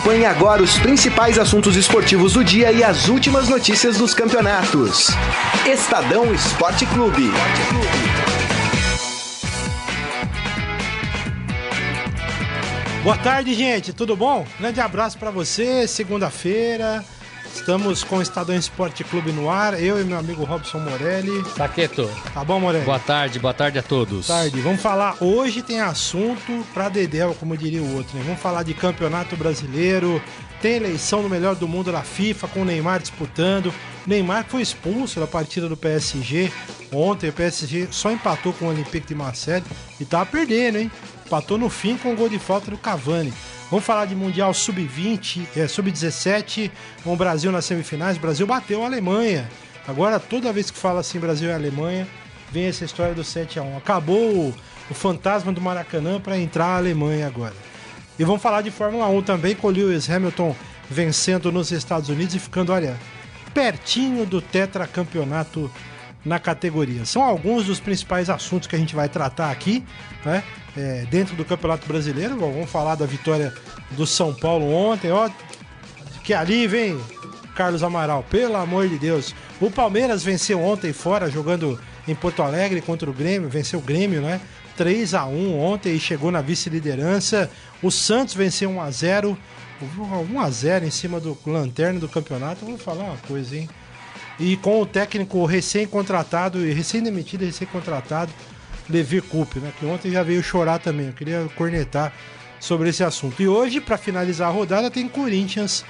Acompanhe agora os principais assuntos esportivos do dia e as últimas notícias dos campeonatos. Estadão Esporte Clube. Boa tarde, gente. Tudo bom? Grande abraço para você. Segunda-feira. Estamos com o Estadão Esporte Clube no ar, eu e meu amigo Robson Morelli. Saqueto. Tá bom, Morelli? Boa tarde, boa tarde a todos. Boa tarde. Vamos falar, hoje tem assunto pra Dedéu, como diria o outro, né? Vamos falar de campeonato brasileiro, tem eleição no melhor do mundo da FIFA, com o Neymar disputando. O Neymar foi expulso da partida do PSG ontem, o PSG só empatou com o Olympique de Marseille e tava perdendo, hein? Empatou no fim com o gol de falta do Cavani. Vamos falar de Mundial Sub-20, é, Sub-17, com o Brasil nas semifinais. O Brasil bateu a Alemanha. Agora, toda vez que fala assim Brasil e Alemanha, vem essa história do 7 a 1 Acabou o fantasma do Maracanã para entrar a Alemanha agora. E vamos falar de Fórmula 1 também, com o Lewis Hamilton vencendo nos Estados Unidos e ficando, olha, pertinho do tetracampeonato na categoria. São alguns dos principais assuntos que a gente vai tratar aqui, né? É, dentro do Campeonato Brasileiro. Bom, vamos falar da vitória do São Paulo ontem, ó. Que ali vem Carlos Amaral, pelo amor de Deus. O Palmeiras venceu ontem fora, jogando em Porto Alegre contra o Grêmio, venceu o Grêmio, né? 3 a 1 ontem e chegou na vice-liderança. O Santos venceu 1 a 0 1 a 0 em cima do lanterna do campeonato. Vou falar uma coisa, hein? E com o técnico recém-contratado e recém-demitido, recém-contratado, Levi Coupe, né? Que ontem já veio chorar também. Eu queria cornetar sobre esse assunto. E hoje, para finalizar a rodada, tem Corinthians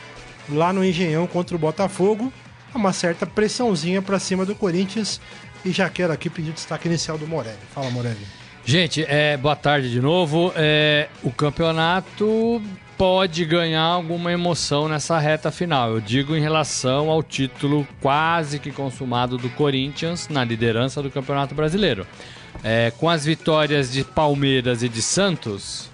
lá no Engenhão contra o Botafogo. Uma certa pressãozinha para cima do Corinthians. E já quero aqui pedir destaque inicial do Morelli. Fala, Morelli. Gente, é, boa tarde de novo. É, o campeonato pode ganhar alguma emoção nessa reta final. Eu digo em relação ao título quase que consumado do Corinthians na liderança do Campeonato Brasileiro. É, com as vitórias de Palmeiras e de Santos,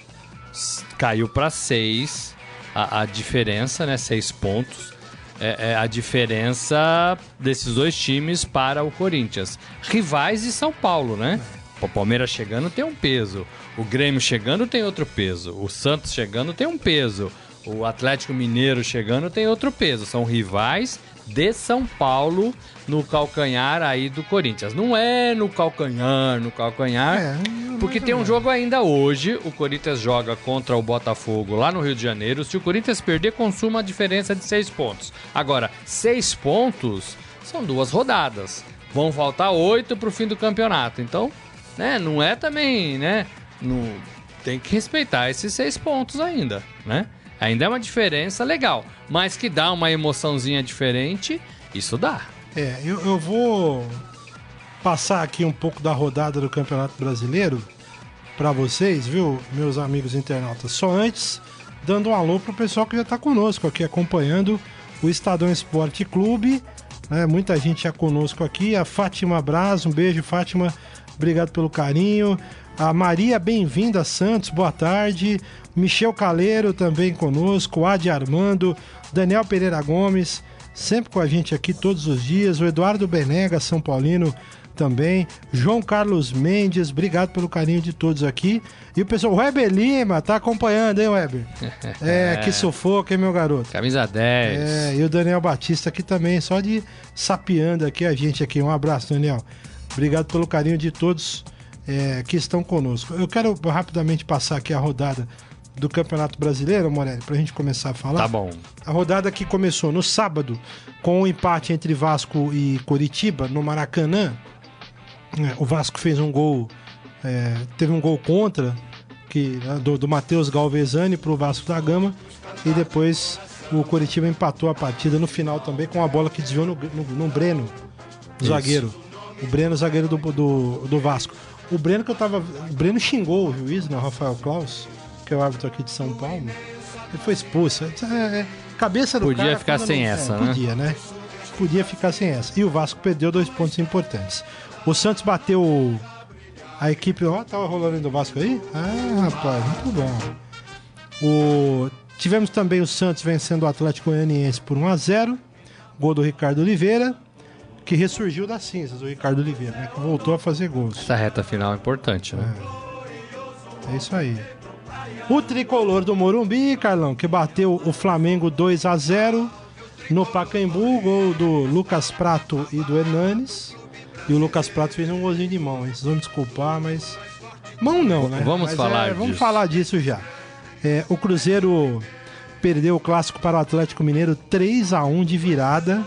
caiu para seis a, a, diferença, né? Seis pontos. É, é, a diferença desses dois times para o Corinthians. Rivais de São Paulo, né? O Palmeiras chegando tem um peso. O Grêmio chegando tem outro peso. O Santos chegando tem um peso. O Atlético Mineiro chegando tem outro peso. São rivais de São Paulo no calcanhar aí do Corinthians. Não é no calcanhar, no calcanhar, é, porque tem um jogo ainda hoje. O Corinthians joga contra o Botafogo lá no Rio de Janeiro. Se o Corinthians perder, consuma a diferença de seis pontos. Agora, seis pontos são duas rodadas. Vão faltar oito para o fim do campeonato. Então, né, não é também, né? No, tem que respeitar esses seis pontos ainda, né? Ainda é uma diferença legal, mas que dá uma emoçãozinha diferente, isso dá. É, eu, eu vou passar aqui um pouco da rodada do Campeonato Brasileiro para vocês, viu, meus amigos internautas. Só antes, dando um alô pro pessoal que já está conosco aqui acompanhando o Estadão Esporte Clube. Né? Muita gente já conosco aqui. A Fátima Braz, um beijo, Fátima. Obrigado pelo carinho. A Maria Bem-vinda Santos, boa tarde. Michel Caleiro também conosco, Adi Armando, Daniel Pereira Gomes, sempre com a gente aqui todos os dias, o Eduardo Benega, São Paulino também, João Carlos Mendes, obrigado pelo carinho de todos aqui. E o pessoal, o Weber Lima, tá acompanhando, hein, Weber? É, que sufoco, hein, meu garoto? Camisa 10. É, e o Daniel Batista aqui também, só de sapeando aqui a gente aqui. Um abraço, Daniel. Obrigado pelo carinho de todos é, que estão conosco. Eu quero rapidamente passar aqui a rodada do Campeonato Brasileiro, Morelli, para a gente começar a falar. Tá bom. A rodada que começou no sábado com o um empate entre Vasco e Coritiba no Maracanã. É, o Vasco fez um gol, é, teve um gol contra que né, do, do Matheus Galvezani para o Vasco da Gama e depois o Coritiba empatou a partida no final também com a bola que desviou no, no, no Breno, Isso. zagueiro. O Breno, zagueiro do, do, do Vasco. O Breno que eu tava. O Breno xingou o juiz, né, Rafael Klaus que é o árbitro aqui de São Paulo, ele foi expulso. É, é, cabeça do Podia cara, ficar sem essa, né? Podia, né? Podia ficar sem essa. E o Vasco perdeu dois pontos importantes. O Santos bateu a equipe. Ó, tava rolando do Vasco aí? Ah, rapaz, muito bom. O... Tivemos também o Santos vencendo o Atlético Goianiense por 1 a 0 Gol do Ricardo Oliveira, que ressurgiu das cinzas, o Ricardo Oliveira, né? Que voltou a fazer gols. Essa reta final é importante, né? É, é isso aí. O tricolor do Morumbi, Carlão, que bateu o Flamengo 2 a 0 no Pacaembu, gol do Lucas Prato e do Hernanes. E o Lucas Prato fez um golzinho de mão, hein? Vocês vão me desculpar, mas. Mão não, né? Vamos Mas falar é, Vamos disso. falar disso já. É, o Cruzeiro perdeu o clássico para o Atlético Mineiro 3 a 1 de virada.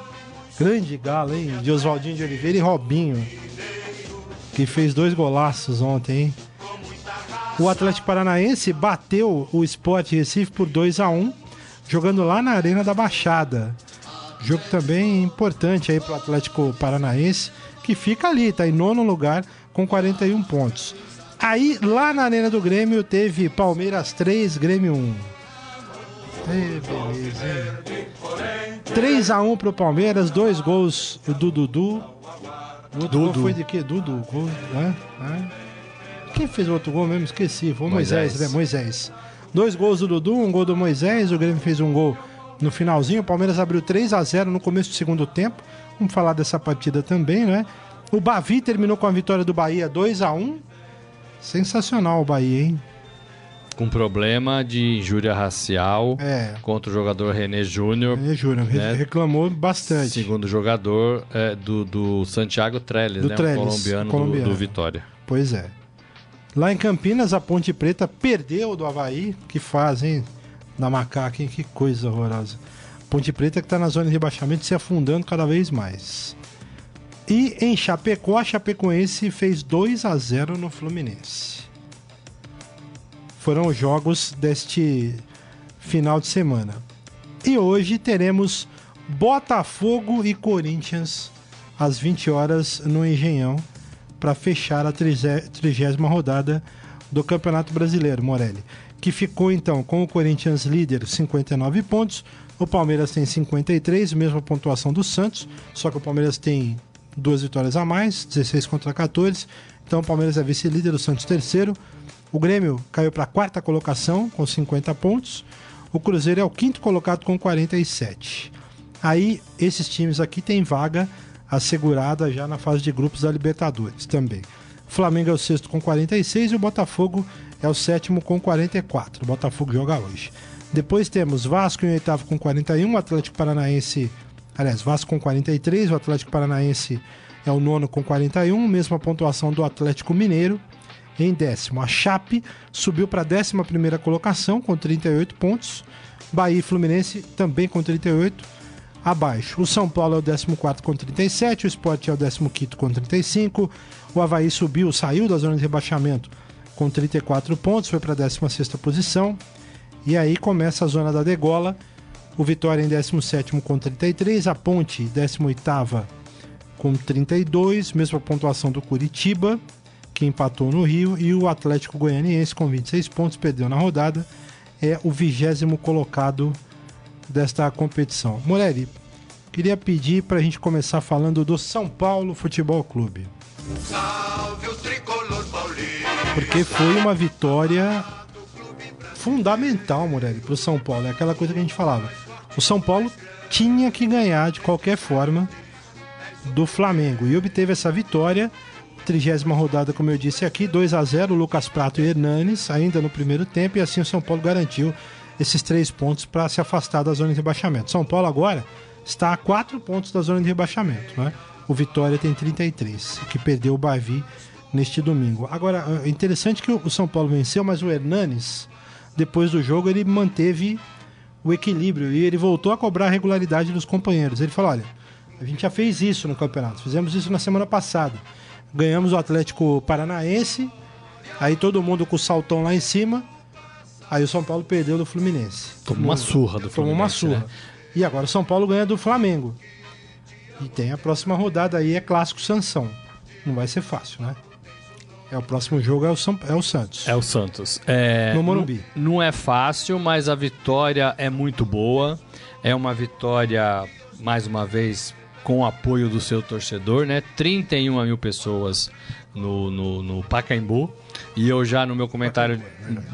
Grande galo, hein? De Oswaldinho de Oliveira e Robinho. Que fez dois golaços ontem, hein? O Atlético Paranaense bateu o Sport Recife por 2 a 1 jogando lá na Arena da Baixada. Jogo também importante aí para o Atlético Paranaense, que fica ali, tá em nono lugar com 41 pontos. Aí, lá na Arena do Grêmio, teve Palmeiras 3, Grêmio 1. Ê, beleza, hein? 3x1 pro Palmeiras, dois gols do Dudu. O outro gol Dudu. foi de quê? Dudu. Gol, né? né? Quem fez o outro gol mesmo? Esqueci. Foi o Moisés, Moisés. né? Moisés. Dois gols do Dudu, um gol do Moisés. O Grêmio fez um gol no finalzinho. O Palmeiras abriu 3 a 0 no começo do segundo tempo. Vamos falar dessa partida também, né? O Bavi terminou com a vitória do Bahia 2 a 1 Sensacional o Bahia, hein? Com problema de injúria racial É. contra o jogador René Júnior. Eu juro, re- Né? reclamou bastante. Segundo jogador é, do, do Santiago Trellis, Do né? Trellis, o colombiano, colombiano. Do, do Vitória. Pois é. Lá em Campinas, a Ponte Preta perdeu do Havaí. Que fazem da macaca, hein? Que coisa horrorosa. Ponte Preta que tá na zona de rebaixamento se afundando cada vez mais. E em Chapecó, a Chapecoense fez 2 a 0 no Fluminense. Foram os jogos deste final de semana. E hoje teremos Botafogo e Corinthians às 20 horas no Engenhão para fechar a trigésima rodada do Campeonato Brasileiro, Morelli. Que ficou então com o Corinthians líder, 59 pontos. O Palmeiras tem 53, mesma pontuação do Santos, só que o Palmeiras tem duas vitórias a mais, 16 contra 14. Então o Palmeiras é vice-líder, o Santos terceiro. O Grêmio caiu para a quarta colocação com 50 pontos. O Cruzeiro é o quinto colocado com 47. Aí esses times aqui têm vaga assegurada já na fase de grupos da Libertadores também. O Flamengo é o sexto com 46 e o Botafogo é o sétimo com 44. O Botafogo joga hoje. Depois temos Vasco em oitavo com 41, o Atlético Paranaense, aliás, Vasco com 43, o Atlético Paranaense é o nono com 41, mesma pontuação do Atlético Mineiro em décimo. A Chape subiu para a décima primeira colocação com 38 pontos. Bahia e Fluminense também com 38 abaixo. O São Paulo é o 14 com 37, o Sport é o 15 com 35, o Havaí subiu, saiu da zona de rebaixamento com 34 pontos, foi para a 16 posição. E aí começa a zona da degola. O Vitória em 17 com 33, a Ponte 18 com 32, mesma pontuação do Curitiba, que empatou no Rio, e o Atlético Goianiense com 26 pontos, perdeu na rodada, é o vigésimo colocado desta competição. Morelli, queria pedir para a gente começar falando do São Paulo Futebol Clube. Porque foi uma vitória fundamental, Morelli, para o São Paulo. É aquela coisa que a gente falava. O São Paulo tinha que ganhar de qualquer forma do Flamengo e obteve essa vitória. Trigésima rodada, como eu disse aqui, 2 a 0 Lucas Prato e Hernanes, ainda no primeiro tempo, e assim o São Paulo garantiu esses três pontos para se afastar da zona de rebaixamento. São Paulo agora está a quatro pontos da zona de rebaixamento. Né? O Vitória tem 33, que perdeu o Bavi neste domingo. Agora, é interessante que o São Paulo venceu, mas o Hernanes, depois do jogo, ele manteve o equilíbrio e ele voltou a cobrar a regularidade dos companheiros. Ele falou: olha, a gente já fez isso no campeonato, fizemos isso na semana passada. Ganhamos o Atlético Paranaense, aí todo mundo com o saltão lá em cima. Aí o São Paulo perdeu do Fluminense. Tomou uma surra do Fluminense. Tomou uma surra. né? E agora o São Paulo ganha do Flamengo. E tem a próxima rodada aí, é clássico Sansão. Não vai ser fácil, né? É o próximo jogo é o, São, é o Santos. É o Santos. É, No Morumbi. Não, não é fácil, mas a vitória é muito boa. É uma vitória, mais uma vez, com o apoio do seu torcedor, né? 31 mil pessoas no, no, no Pacaembu. E eu já no meu comentário,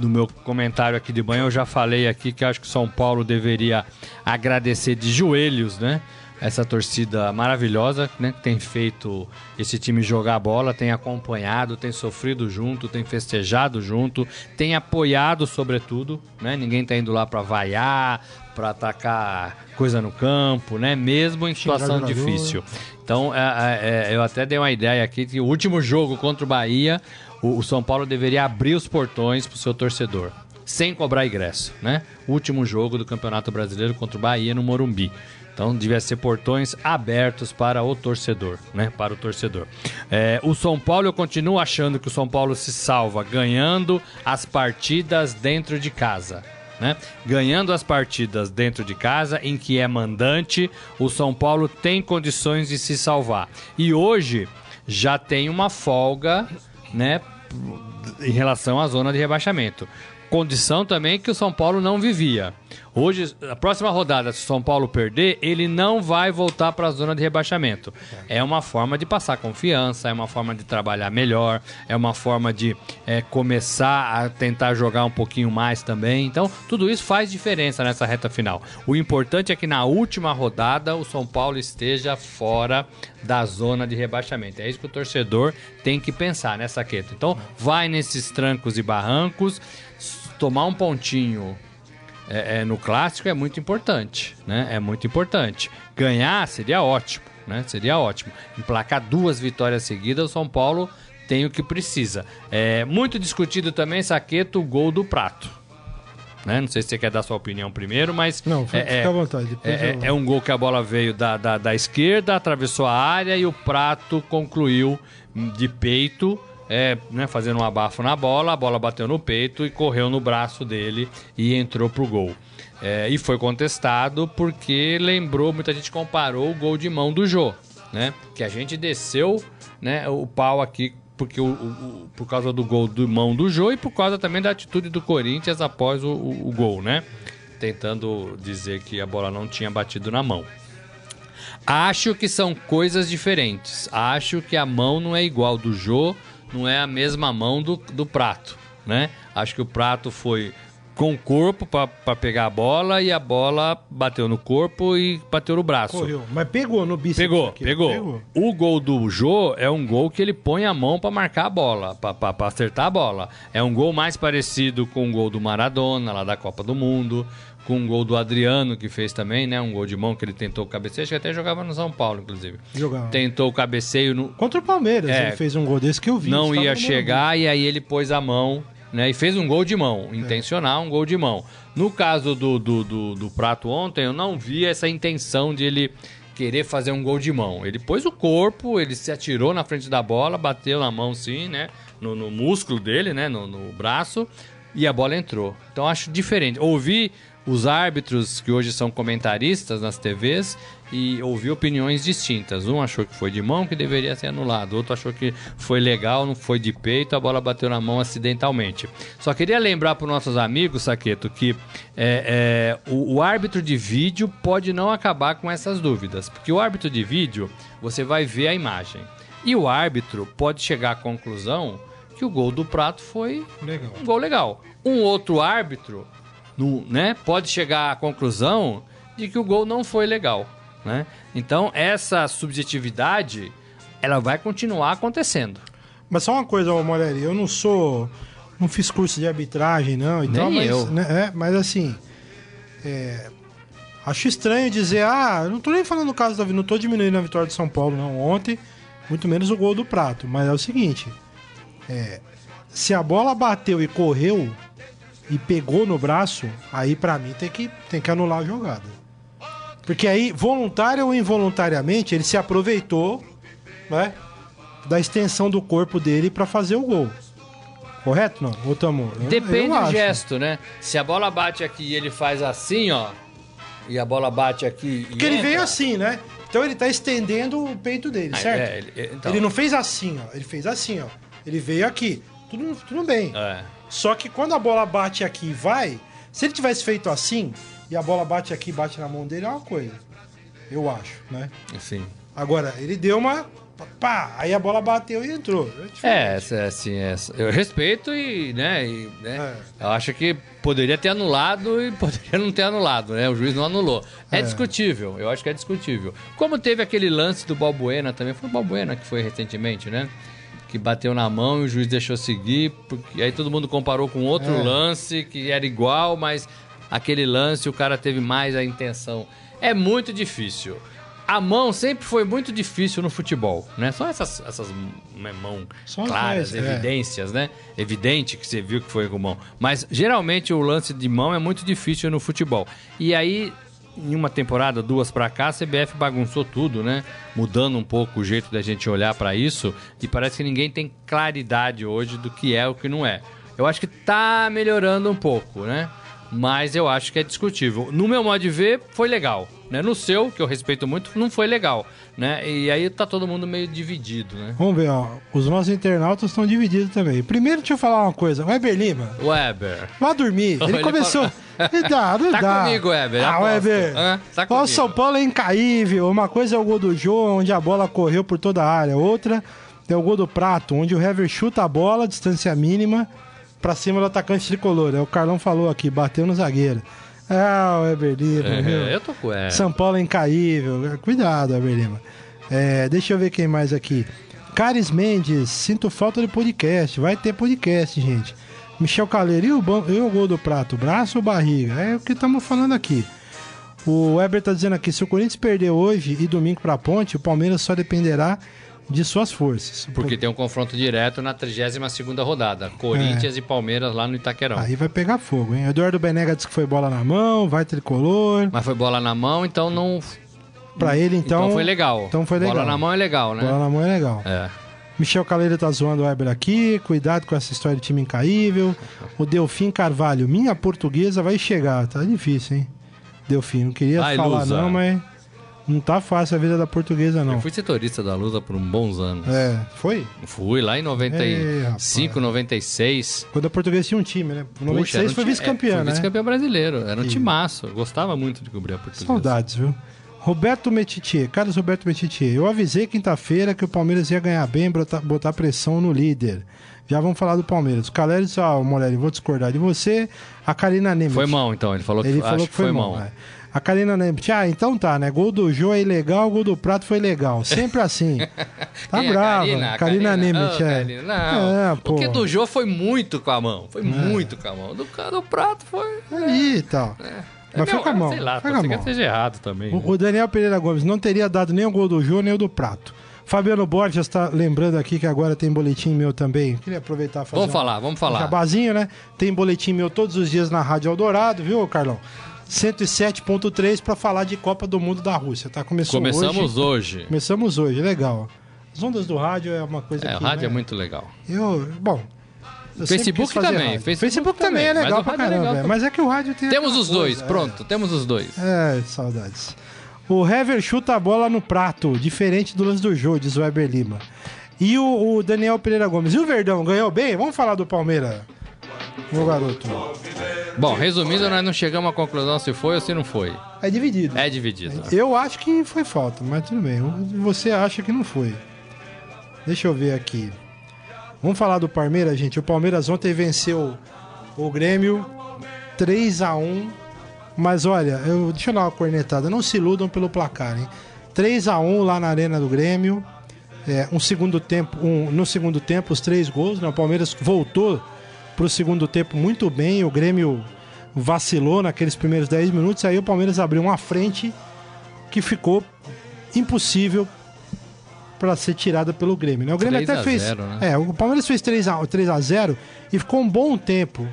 no meu comentário aqui de manhã, eu já falei aqui que acho que o São Paulo deveria agradecer de joelhos, né? essa torcida maravilhosa, né? Que tem feito esse time jogar bola, tem acompanhado, tem sofrido junto, tem festejado junto, tem apoiado sobretudo, né? Ninguém tá indo lá para vaiar, para atacar coisa no campo, né? Mesmo em situação difícil. Então, é, é, é, eu até dei uma ideia aqui que o último jogo contra o Bahia, o, o São Paulo deveria abrir os portões pro seu torcedor sem cobrar ingresso, né? Último jogo do Campeonato Brasileiro contra o Bahia no Morumbi. Então devia ser portões abertos para o torcedor, né? Para o torcedor. É, o São Paulo, eu continuo achando que o São Paulo se salva ganhando as partidas dentro de casa. Né? Ganhando as partidas dentro de casa, em que é mandante, o São Paulo tem condições de se salvar. E hoje já tem uma folga, né? Em relação à zona de rebaixamento condição também que o São Paulo não vivia. Hoje, a próxima rodada, se o São Paulo perder, ele não vai voltar para a zona de rebaixamento. É uma forma de passar confiança, é uma forma de trabalhar melhor, é uma forma de é, começar a tentar jogar um pouquinho mais também. Então, tudo isso faz diferença nessa reta final. O importante é que na última rodada o São Paulo esteja fora da zona de rebaixamento. É isso que o torcedor tem que pensar nessa queta. Então, vai nesses trancos e barrancos tomar um pontinho é, é, no clássico é muito importante, né? É muito importante. Ganhar seria ótimo, né? Seria ótimo. Emplacar duas vitórias seguidas, o São Paulo tem o que precisa. É muito discutido também, Saqueto, o gol do Prato. Né? Não sei se você quer dar sua opinião primeiro, mas. Não, fica é, à vontade. É, é, um gol que a bola veio da, da, da esquerda, atravessou a área e o Prato concluiu de peito é, né, fazendo um abafo na bola, a bola bateu no peito e correu no braço dele e entrou pro gol. É, e foi contestado porque lembrou, muita gente comparou o gol de mão do Jô, né? Que a gente desceu né, o pau aqui porque o, o, por causa do gol de mão do Jô e por causa também da atitude do Corinthians após o, o, o gol, né? Tentando dizer que a bola não tinha batido na mão. Acho que são coisas diferentes. Acho que a mão não é igual do Jô não é a mesma mão do, do prato, né? Acho que o prato foi com o corpo para pegar a bola e a bola bateu no corpo e bateu no braço. Correu, mas pegou no bíceps. Pegou, pegou, pegou. O gol do Jô é um gol que ele põe a mão para marcar a bola, para acertar a bola. É um gol mais parecido com o gol do Maradona, lá da Copa do Mundo com um gol do Adriano, que fez também, né? Um gol de mão que ele tentou o cabeceio, acho que até jogava no São Paulo, inclusive. Jogava. Tentou o cabeceio no. Contra o Palmeiras, é, ele fez um gol desse que eu vi. Não ia chegar e aí ele pôs a mão, né? E fez um gol de mão, é. intencional, um gol de mão. No caso do, do, do, do Prato ontem, eu não vi essa intenção de ele querer fazer um gol de mão. Ele pôs o corpo, ele se atirou na frente da bola, bateu na mão sim, né? No, no músculo dele, né? No, no braço. E a bola entrou. Então acho diferente. Ouvi os árbitros que hoje são comentaristas nas TVs e ouvi opiniões distintas. Um achou que foi de mão que deveria ser anulado, outro achou que foi legal, não foi de peito, a bola bateu na mão acidentalmente. Só queria lembrar para os nossos amigos, Saqueto, que é, é, o, o árbitro de vídeo pode não acabar com essas dúvidas, porque o árbitro de vídeo você vai ver a imagem e o árbitro pode chegar à conclusão que o gol do prato foi legal. um gol legal. Um outro árbitro né, pode chegar à conclusão de que o gol não foi legal. Né? Então, essa subjetividade ela vai continuar acontecendo. Mas só uma coisa, Moreira, eu não sou. Não fiz curso de arbitragem, não. E Nem mas, eu. Né, é, mas assim. É, acho estranho dizer, ah, não tô nem falando do caso da. Não tô diminuindo a vitória de São Paulo, não. Ontem, muito menos o gol do prato. Mas é o seguinte: é, se a bola bateu e correu, e pegou no braço, aí para mim tem que, tem que anular a jogada. Porque aí, voluntário ou involuntariamente, ele se aproveitou né, da extensão do corpo dele para fazer o gol. Correto? Não? Ou tamo, Depende do gesto, né? Se a bola bate aqui e ele faz assim, ó, e a bola bate aqui. Porque ele veio assim, né? Então ele tá estendendo o peito dele, ah, certo? É, ele, então... ele, não fez assim, ó. Ele fez assim, ó. Ele veio aqui. Tudo, tudo bem. É. Só que quando a bola bate aqui e vai, se ele tivesse feito assim, e a bola bate aqui e bate na mão dele, é uma coisa. Eu acho, né? Sim. Agora, ele deu uma pá, aí a bola bateu e entrou. É, é, assim, é, eu respeito e, né, e, né eu acho que poderia ter anulado e poderia não ter anulado, né? O juiz não anulou. É, discutível, eu acho que é discutível. Como teve aquele lance do Balbuena também, foi o Balbuena que foi recentemente, né? Que bateu na mão e o juiz deixou seguir, porque aí todo mundo comparou com outro É. lance que era igual, mas aquele lance o cara teve mais a intenção. É muito difícil. A mão sempre foi muito difícil no futebol, né? Só essas, essas mão Só as claras, é. evidências, né? Evidente que você viu que foi com mão. Mas geralmente o lance de mão é muito difícil no futebol. E aí, em uma temporada, duas pra cá, a CBF bagunçou tudo, né? Mudando um pouco o jeito da gente olhar pra isso. E parece que ninguém tem claridade hoje do que é o que não é. Eu acho que tá melhorando um pouco, né? Mas eu acho que é discutível. No meu modo de ver, foi legal. Né? No seu, que eu respeito muito, não foi legal. Né? E aí tá todo mundo meio dividido, né? Vamos ver, ó. Os nossos internautas estão divididos também. Primeiro, deixa eu falar uma coisa. O Weber Lima, Weber. vá dormir. Ele, Ele começou. Ele dá, não Tá dá. comigo, Weber, Ah, aposto. Weber. Hã? Tá Ó, o. São Paulo é incaível. Uma coisa é o gol do Jô, onde a bola correu por toda a área. Outra é o gol do Prato, onde o Hever chuta a bola, distância mínima, pra cima do atacante tricolor. É o Carlão falou aqui, bateu no zagueiro. Ah, o Weber Lima, viu? É, eu tô com é. São Paulo é incaível. Cuidado, Weber Lima. É, deixa eu ver quem mais aqui. Caris Mendes, sinto falta de podcast. Vai ter podcast, gente. Michel Caleiro, e o, ban- e o gol do prato? Braço ou barriga? É o que estamos falando aqui. O Weber tá dizendo aqui: se o Corinthians perder hoje e domingo pra ponte, o Palmeiras só dependerá de suas forças. Porque tem um confronto direto na 32ª rodada. Corinthians e Palmeiras lá no Itaquerão. Aí vai pegar fogo, hein? Eduardo Benega disse que foi bola na mão, vai tricolor. Mas foi bola na mão, então não... Pra ele, então. Então, foi legal. Então foi legal. Bola na mão é legal, né? Bola na mão é legal. É. Michel Caleiro tá zoando o Weber aqui. Cuidado com essa história de time incaível. O Delfim Carvalho, minha portuguesa vai chegar. Tá difícil, hein? Delfim, não queria falar Lusa. não, mas não tá fácil a vida da portuguesa, não. Eu fui setorista da Lusa por um bons anos. É, foi? Fui lá em Ei, 95, 96. Quando a portuguesa tinha um time, né? Puxa, 96 era um foi vice-campeão, é, né? foi vice-campeão brasileiro. Era um Que- timaço. Eu gostava muito de cobrir a portuguesa. Saudades, viu? Roberto Metitier, Carlos Roberto Metitier, eu avisei quinta-feira que o Palmeiras ia ganhar bem, botar, botar pressão no líder. Já vamos falar do Palmeiras. O Caleri disse, ó, Morelli, vou discordar de você. A Karina Nemeth. Foi mão, então. Ele falou que, Ele falou que foi, mão. é. A Karina Nemeth, ah, então tá, né? Gol do Jô é ilegal, gol do Prato foi legal. Sempre assim. Tá é brava. Karina? Karina, é. Karina, Não, É. É. porque do Jô foi muito com a mão. Foi muito com a mão. Do, do prato foi. Ali e tal. Mas foi Meu, com a mão. Sei lá, foi pode que seja errado também. né? O, o Daniel Pereira Gomes não teria dado nem o gol do Jô, nem o do Prato. Fabiano Borges está lembrando aqui que agora tem boletim meu também. Queria aproveitar e fazer Vamos um- falar, vamos um falar. jabazinho, né? Tem boletim meu todos os dias na Rádio Eldorado, viu, Carlão? 107.3 para falar de Copa do Mundo da Rússia, tá? Começou Começamos hoje. hoje. Começamos hoje, legal. As ondas do rádio é uma coisa É, que... o rádio né? é muito legal. Eu, bom... eu Facebook também. Facebook Facebook também é legal pra é caramba, legal é. também. mas é que o rádio tem Temos os dois, coisa, é. pronto, temos os dois. É, saudades. O Hever chuta a bola no prato, diferente do lance do jogo, diz o Weber Lima. E o, o Daniel Pereira Gomes. E o Verdão, ganhou bem? Vamos falar do Palmeiras, meu garoto. Bom, resumindo, nós não chegamos à conclusão se foi ou se não foi. É dividido. É dividido. Eu acho que foi falta, mas tudo bem. Você acha que não foi. Deixa eu ver aqui. Vamos falar do Palmeiras, gente. O Palmeiras ontem venceu o Grêmio 3 a 1 Mas olha, eu, deixa eu dar uma cornetada. Não se iludam pelo placar, hein? 3 a 1 lá na Arena do Grêmio. É, um segundo tempo, um- no segundo tempo, os três gols. Né? O Palmeiras voltou pro segundo tempo muito bem. O Grêmio vacilou naqueles primeiros 10 minutos. Aí o Palmeiras abriu uma frente que ficou impossível para ser tirada pelo Grêmio. Né? O Grêmio 3 até fez. 0, né? É, o Palmeiras fez 3 a, 3 a 0 e ficou um bom tempo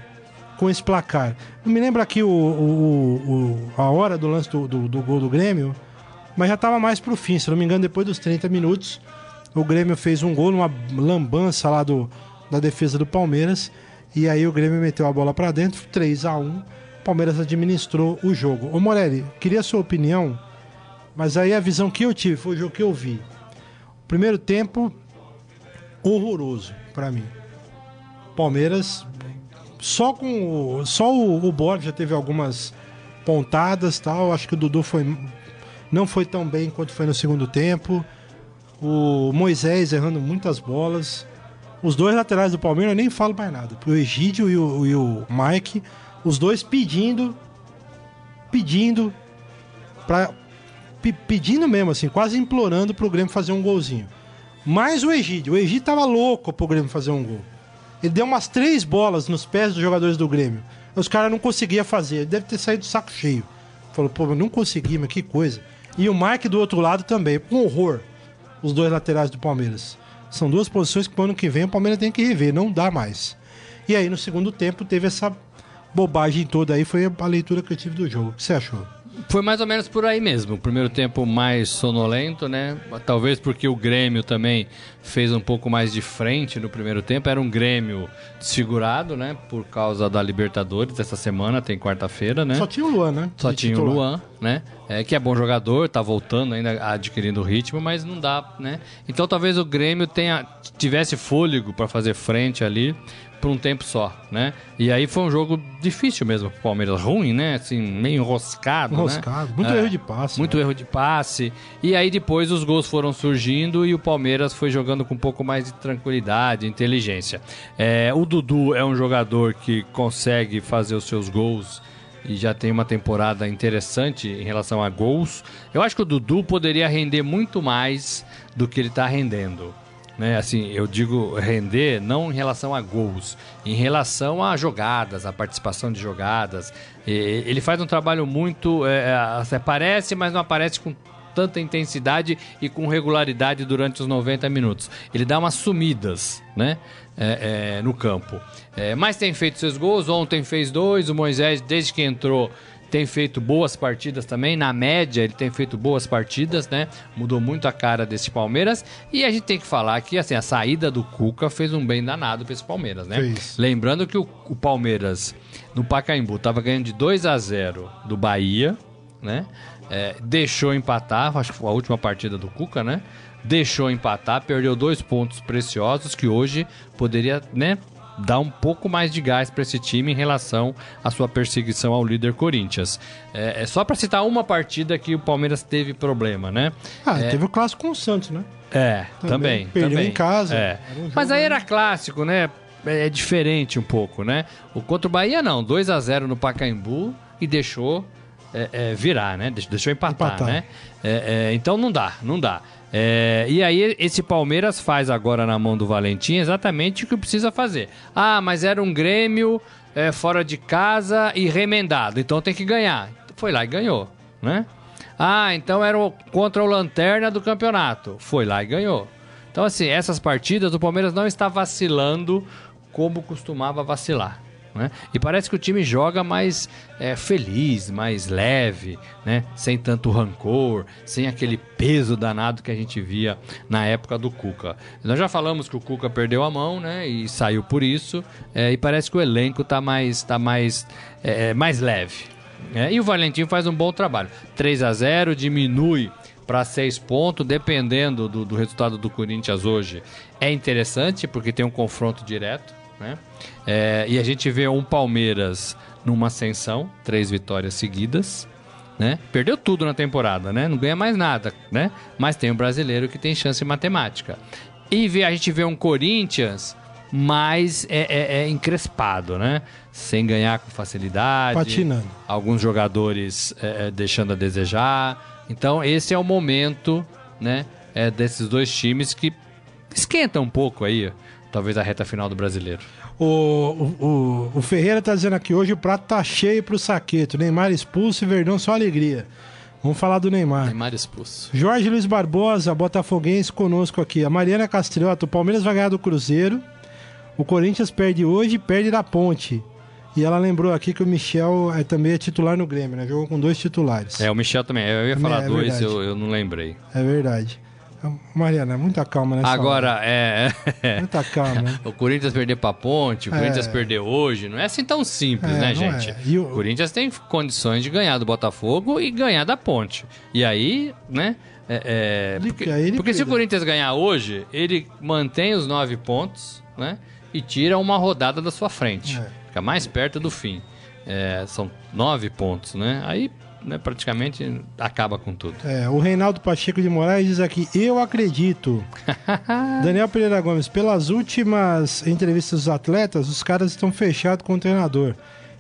com esse placar. Não me lembro aqui o, o- o- a hora do lance do, do- do gol do Grêmio, mas já estava mais pro fim. Se não me engano, depois dos 30 minutos, o Grêmio fez um gol numa lambança lá do, da defesa do Palmeiras. E aí o Grêmio meteu a bola para dentro, 3 a 1 O Palmeiras administrou o jogo. Ô Morelli, queria a sua opinião, mas aí a visão que eu tive foi o jogo que eu vi. Primeiro tempo, horroroso para mim. Palmeiras só com o, só o, o Borja já teve algumas pontadas tal. Acho que o Dudu foi não foi tão bem quanto foi no segundo tempo. O Moisés errando muitas bolas. Os dois laterais do Palmeiras, eu nem falo mais nada. O Egídio e o, e o Mike, os dois pedindo, pedindo, pra, pe- pedindo mesmo, assim, quase implorando pro Grêmio fazer um golzinho. Mais o Egídio. O Egídio tava louco pro Grêmio fazer um gol. Ele deu umas três bolas nos pés dos jogadores do Grêmio. Os caras não conseguiam fazer. Ele deve ter saído do saco cheio. Falou, pô, mas não consegui, mas que coisa. E o Mike do outro lado também. Um horror. Os dois laterais do Palmeiras. São duas posições que pro ano que vem o Palmeiras tem que rever. Não dá mais. E aí no segundo tempo teve essa bobagem toda aí. Foi a leitura que eu tive do jogo. O que você achou? Foi mais ou menos por aí mesmo. O primeiro tempo mais sonolento, né? Talvez porque o Grêmio também fez um pouco mais de frente no primeiro tempo. Era um Grêmio desfigurado, né? Por causa da Libertadores essa semana, tem quarta-feira, né? Só tinha o Luan, né? Só De tinha o titular. Luan, né? É, que é bom jogador, tá voltando ainda, adquirindo ritmo, mas não dá, né? Então talvez o Grêmio tenha, tivesse fôlego para fazer frente ali por um tempo só, né? E aí foi um jogo difícil mesmo pro Palmeiras, ruim, né? Assim, meio enroscado, Enroscado. né? Muito É, erro de passe. Muito né? erro de passe. E aí depois os gols foram surgindo e o Palmeiras foi jogando com um pouco mais de tranquilidade, inteligência. É, o Dudu é um jogador que consegue fazer os seus gols e já tem uma temporada interessante em relação a gols. Eu acho que o Dudu poderia render muito mais do que ele está rendendo. Né, assim, eu digo render não em relação a gols, em relação a jogadas, a participação de jogadas. E- Ele faz um trabalho muito. é, é, aparece, mas não aparece com tanta intensidade e com regularidade durante os 90 minutos. Ele dá umas sumidas, né? é, é, no campo. É, mas tem feito seus gols, ontem fez dois, o Moisés, desde que entrou, tem feito boas partidas também. Na média, ele tem feito boas partidas, né? Mudou muito a cara desse Palmeiras. E a gente tem que falar que assim, a saída do Cuca fez um bem danado para esse Palmeiras, né? Fez. Lembrando que o, o Palmeiras, no Pacaembu, estava ganhando de 2 a 0 do Bahia, né? É, deixou empatar, acho que foi a última partida do Cuca, né? Deixou empatar, perdeu dois pontos preciosos que hoje poderia, né? Dar um pouco mais de gás para esse time em relação à sua perseguição ao líder Corinthians. É, é só para citar uma partida que o Palmeiras teve problema, né? Ah, teve o clássico com o Santos, né? É, Também. também. Perdeu também. em casa. É. Um Mas aí era clássico, né? É diferente um pouco, né? O contra o Bahia não, 2 a 0 no Pacaembu e deixou é, é, virar, né? Deixou, empatar, Empatar. né? É, é, então não dá, não dá. É, e aí esse Palmeiras faz agora na mão do Valentim exatamente o que precisa fazer. Ah, mas era um Grêmio é, fora de casa e remendado, então tem que ganhar. Foi lá e ganhou, né? Ah, então era o- contra o Lanterna do campeonato. Foi lá e ganhou. Então, assim, essas partidas o Palmeiras não está vacilando como costumava vacilar. Né? E parece que o time joga mais é, feliz, mais leve, né? sem tanto rancor, sem aquele peso danado que a gente via na época do Cuca. Nós já falamos que o Cuca perdeu a mão né? e saiu por isso, é, e parece que o elenco está mais, tá mais, é, mais leve. né? E o Valentim faz um bom trabalho. 3 a 0 diminui para 6 pontos, dependendo do, do resultado do Corinthians hoje. É interessante, porque tem um confronto direto. Né? É, e a gente vê um Palmeiras numa ascensão, três vitórias seguidas. Né? Perdeu tudo na temporada, né? Não ganha mais nada, né? Mas tem um brasileiro que tem chance matemática. E vê, a gente vê um Corinthians mais é, é- é encrespado, né? Sem ganhar com facilidade. Patinando. Alguns jogadores é, é, deixando a desejar. Então, esse é o momento, né? é, desses dois times que esquentam um pouco aí, talvez a reta final do brasileiro. O, o, o- o Ferreira tá dizendo aqui hoje o prato tá cheio pro saqueto. Neymar expulso e Verdão só alegria. Vamos falar do Neymar. Neymar expulso. Jorge Luiz Barbosa, Botafoguense conosco aqui. A Mariana Castriota, o Palmeiras vai ganhar do Cruzeiro. O Corinthians perde hoje e perde da Ponte. E ela lembrou aqui que o Michel é, também é titular no Grêmio, né? Jogou com dois titulares. É, o Michel também. Eu ia falar É dois, verdade. eu, eu não lembrei. É verdade. Mariana, muita calma nessa Agora, hora. é. Muita calma. O Corinthians perder pra ponte, o É. Corinthians perder hoje, não é assim tão simples, É, né, não gente? é. E o- Corinthians tem condições de ganhar do Botafogo e ganhar da ponte. E aí, né? é- é, porque porque se o. Corinthians ganhar hoje, ele mantém os nove pontos, né? E tira uma rodada da sua frente. É. Fica mais perto do fim. É, são nove pontos, né? Aí né, praticamente acaba com tudo. É, o Reinaldo Pacheco de Moraes diz aqui: Eu acredito. Daniel Pereira Gomes, pelas últimas entrevistas dos atletas, os caras estão fechados com o treinador,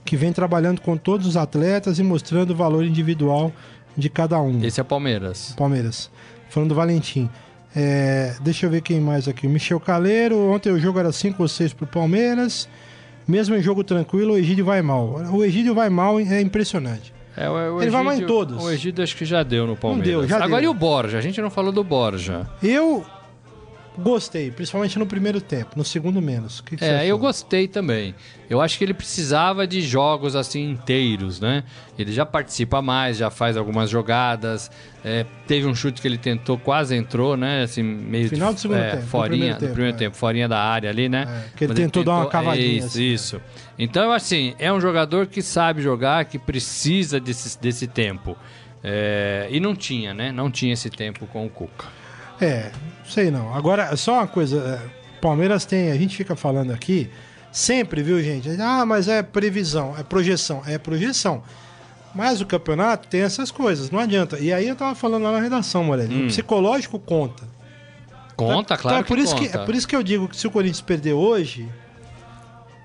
que vem trabalhando com todos os atletas e mostrando o valor individual de cada um. Esse é o Palmeiras. Palmeiras. Falando do Valentim. É, deixa eu ver quem mais aqui. Michel Caleiro. Ontem o jogo era 5 ou 6 pro Palmeiras. Mesmo em jogo tranquilo, o Egídio vai mal. O Egídio vai mal, é impressionante. É, o, o Ele Egídio, vai mal em todos. O Egídio acho que já deu no Palmeiras. deu, já Agora deu. e o Borja? A gente não falou do Borja. Eu gostei, principalmente no primeiro tempo. No segundo, menos. Que que É, eu gostei também. Eu acho que ele precisava de jogos assim inteiros, né? Ele já participa mais, já faz algumas jogadas. é, teve um chute que ele tentou, quase entrou, né? Assim, meio Final de- do segundo é, tempo, do Forinha, primeiro do tempo, primeiro é. tempo, forinha da área ali, né? É, que ele Mas tentou dar uma cavadinha, Isso, assim, isso. Então, assim, é um jogador que sabe jogar, que precisa desse, desse tempo. É, e não tinha, né? Não tinha esse tempo com o Cuca. É, sei não. Agora, só uma coisa. é, Palmeiras tem, a gente fica falando aqui, sempre, viu, gente? Ah, mas é previsão, é projeção. É projeção. Mas o campeonato tem essas coisas, não adianta. E aí eu tava falando lá na redação, Morelli. O psicológico conta. Conta, Então, claro é por que isso conta. que É por isso que eu digo que se o Corinthians perder hoje,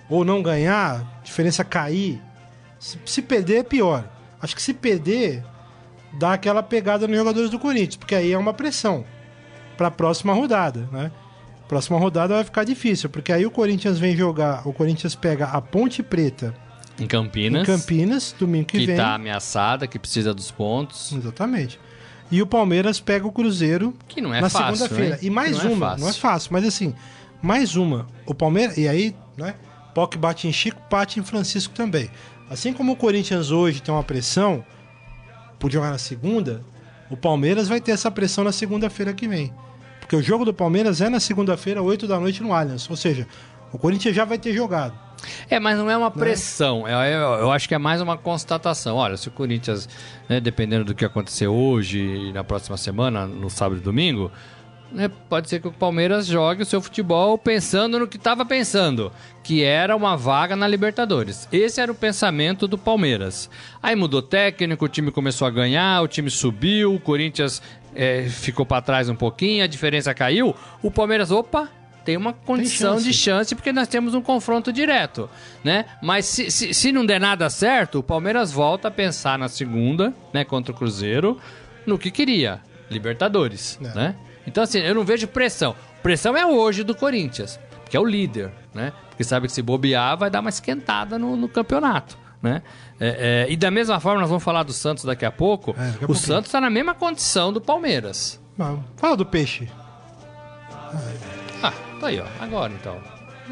ou não ganhar, diferença cair, se, se perder é pior. Acho que se perder, dá aquela pegada nos jogadores do Corinthians, porque aí é uma pressão para a próxima rodada, né? Próxima rodada vai ficar difícil, porque aí o Corinthians vem jogar, o Corinthians pega a Ponte Preta Em Campinas, em Campinas, domingo que, que vem. tá ameaçada, que precisa dos pontos. Exatamente. E o Palmeiras pega o Cruzeiro Que não é na segunda-feira. hein? E mais Que não é uma, fácil. não é fácil, mas assim, mais uma. O Palmeiras, e aí, né? Poc bate em Chico, bate em Francisco também. Assim como o Corinthians hoje tem uma pressão por jogar na segunda, o Palmeiras vai ter essa pressão na segunda-feira que vem. Porque o jogo do Palmeiras é na segunda-feira, 8 da noite no Allianz. Ou seja, o Corinthians já vai ter jogado. É, mas não é uma pressão. Eu, eu, eu acho que é mais uma constatação. Olha, se o Corinthians, né, dependendo do que acontecer hoje e na próxima semana, no sábado e domingo, né, pode ser que o Palmeiras jogue o seu futebol pensando no que estava pensando, que era uma vaga na Libertadores. Esse era o pensamento do Palmeiras. Aí mudou técnico, o time começou a ganhar, o time subiu, o Corinthians é, ficou para trás um pouquinho, a diferença caiu. O Palmeiras, opa, tem uma condição chance. de chance porque nós temos um confronto direto, né? Mas se, se, se não der nada certo, o Palmeiras volta a pensar na segunda, né, contra o Cruzeiro, no que queria, Libertadores, É. né? Então assim, eu não vejo pressão. Pressão é hoje do Corinthians, que é o líder, né? Porque sabe que se bobear vai dar uma esquentada no, no campeonato, né? É, é, e da mesma forma nós vamos falar do Santos daqui a pouco. É, daqui a o. Santos está na mesma condição do Palmeiras. Mas, Fala do peixe. Ah, tá aí, ó. Agora então.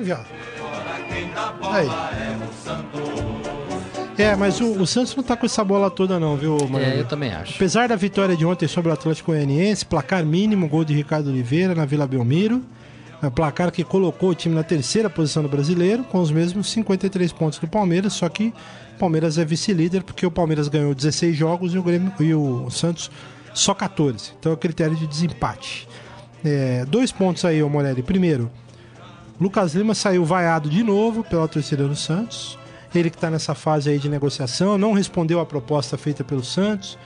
Já. Aí. É, mas o, o Santos não tá com essa bola toda não, viu, Manoel? É, eu também acho. Apesar da vitória de ontem sobre o Atlético Goianiense, placar mínimo, gol de Ricardo Oliveira na Vila Belmiro. É placar que colocou o time na terceira posição do brasileiro, com os mesmos 53 pontos do Palmeiras, só que o Palmeiras é vice-líder, porque o Palmeiras ganhou 16 jogos e o, Grêmio, e o Santos só 14. Então é critério de desempate. É, dois pontos aí, ô Morelli. Primeiro, Lucas Lima saiu vaiado de novo pela torcida do Santos. Ele que está nessa fase aí de negociação, não respondeu à proposta feita pelo Santos.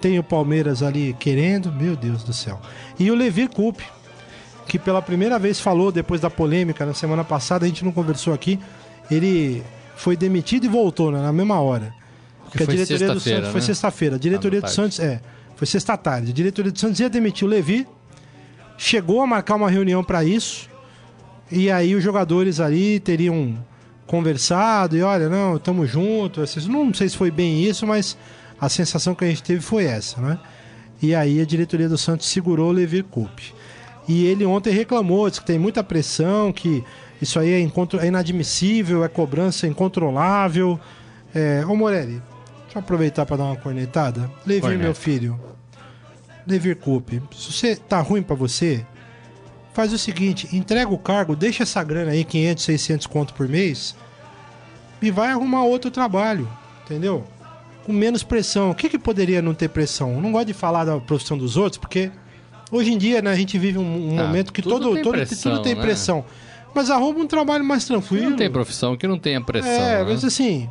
Tem o Palmeiras ali querendo, meu Deus do céu. E o Levir Coupe, que pela primeira vez falou depois da polêmica na semana passada, a gente não conversou aqui. Ele foi demitido e voltou né, na mesma hora. Porque a foi diretoria do Santos foi né? sexta-feira. A diretoria do tarde. Santos, é, foi sexta-tarde. A diretoria do Santos ia demitir o Levi, chegou a marcar uma reunião para isso. E aí os jogadores ali teriam conversado e olha, não, estamos juntos. Não sei se foi bem isso, mas a sensação que a gente teve foi essa, né? E aí a diretoria do Santos segurou o Levir Coupe. E ele ontem reclamou, disse que tem muita pressão, que isso aí é, incontro- é inadmissível, é cobrança incontrolável. É, ô Morelli, deixa eu aproveitar para dar uma cornetada. Levir, Corneta. meu filho, Levir Coupe, se você tá ruim para você, faz o seguinte, entrega o cargo, deixa essa grana aí, 500, 600 conto por mês, e vai arrumar outro trabalho, entendeu? Com menos pressão. O que, que poderia não ter pressão? Eu não gosto de falar da profissão dos outros, porque hoje em dia né, a gente vive um, um Ah, momento que tudo todo, tem todo, pressão, tudo tem né? pressão. Mas arruma um trabalho mais tranquilo. não tem profissão, que não tenha pressão. É, né? mas assim,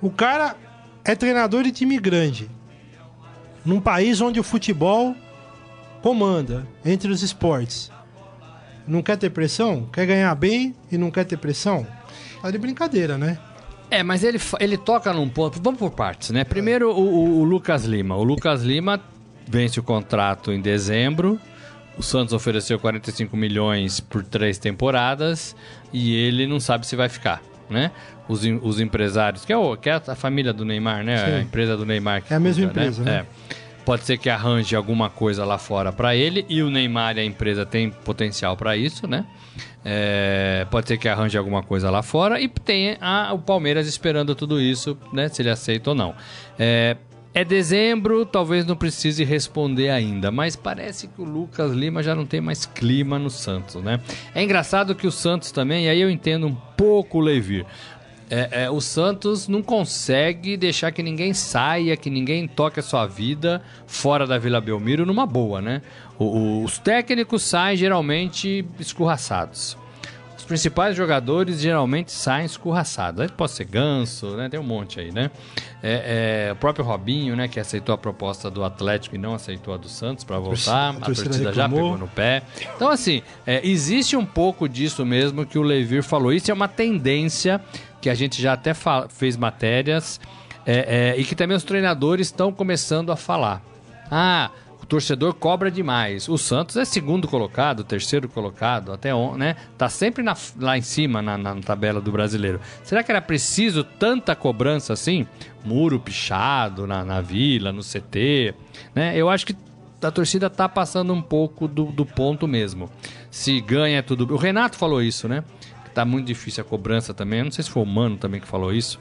o cara é treinador de time grande. num país onde o futebol comanda entre os esportes. Não quer ter pressão? Quer ganhar bem e não quer ter pressão? Tá de brincadeira, né? É, mas ele, ele toca num ponto. Vamos por partes, né? Primeiro, o, o- o Lucas Lima. O Lucas Lima vence o contrato em dezembro. O Santos ofereceu 45 milhões por três temporadas e ele não sabe se vai ficar, né? Os, os empresários, que é, o, que é a família do Neymar, né? Sim. A empresa do Neymar. É a mesma cuida, empresa, né? É. Pode ser que arranje alguma coisa lá fora para ele e o Neymar e a empresa tem potencial para isso, né? É, pode ser que arranje alguma coisa lá fora e tem a- o Palmeiras esperando tudo isso, né? Se ele aceita ou não. É, é dezembro, talvez não precise responder ainda, mas parece que o Lucas Lima já não tem mais clima no Santos, né? É engraçado que o Santos também, e aí eu entendo um pouco o Levir. É, é, o Santos não consegue deixar que ninguém saia, que ninguém toque a sua vida fora da Vila Belmiro numa boa, né? O- o- os técnicos saem geralmente escorraçados. Os principais jogadores geralmente saem escorraçados. Aí pode ser Ganso, né? Tem um monte aí, né? É, é, o próprio Robinho, né? Que aceitou a proposta do Atlético e não aceitou a do Santos para voltar. A torcida torcida já pegou no pé. Então, assim, é, existe um pouco disso mesmo que o Levir falou. Isso é uma tendência que a gente já até fez matérias é, é, e que também os treinadores estão começando a falar. Ah, o torcedor cobra demais. O Santos é segundo colocado, terceiro colocado, até on, né? Tá sempre na- lá em cima na, na tabela do brasileiro. Será que era preciso tanta cobrança assim? Muro pichado na, na vila, no CT, né? Eu acho que a torcida tá passando um pouco do, do ponto mesmo. Se ganha é tudo. O Renato falou isso, né? Tá muito difícil a cobrança também. Eu não sei se foi o Mano também que falou isso.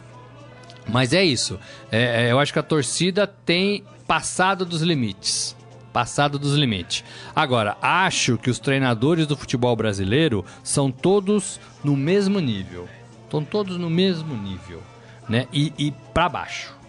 Mas é isso. É, é, eu acho que a torcida tem passado dos limites. Passado dos limites. Agora, acho que os treinadores do futebol brasileiro são todos no mesmo nível. Estão todos no mesmo nível. Né? E, e para baixo.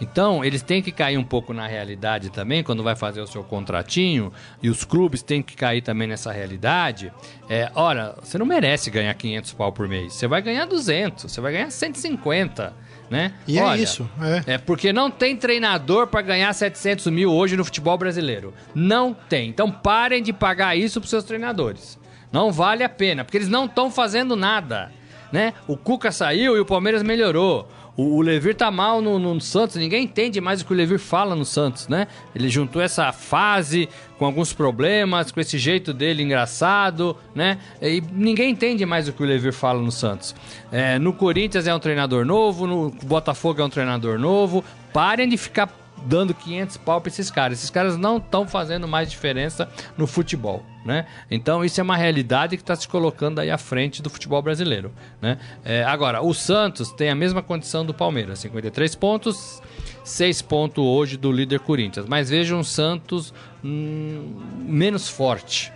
Então, eles têm que cair um pouco na realidade também, quando vai fazer o seu contratinho, e os clubes têm que cair também nessa realidade. É, ora, você não merece ganhar 500 pau por mês. Você vai ganhar 200, você vai ganhar 150, né? E é Olha, isso, é. É porque não tem treinador para ganhar 700 mil hoje no futebol brasileiro. Não tem. Então parem de pagar isso pros seus treinadores. Não vale a pena, porque eles não estão fazendo nada, né? O Cuca saiu e o Palmeiras melhorou. O, Levir tá mal no, no Santos, ninguém entende mais o que o Levir fala no Santos, né? Ele juntou essa fase com alguns problemas, com esse jeito dele engraçado, né? E ninguém entende mais o que o Levir fala no Santos. É, no Corinthians é um treinador novo, no Botafogo é um treinador novo. Parem de ficar dando 500 pau pra esses caras. Esses caras não estão fazendo mais diferença no futebol, né? Então isso é uma realidade que está se colocando aí à frente do futebol brasileiro, né? É, agora, o Santos tem a mesma condição do Palmeiras, 53 pontos, 6 pontos hoje do líder Corinthians. Mas vejam o Santos hum, menos forte,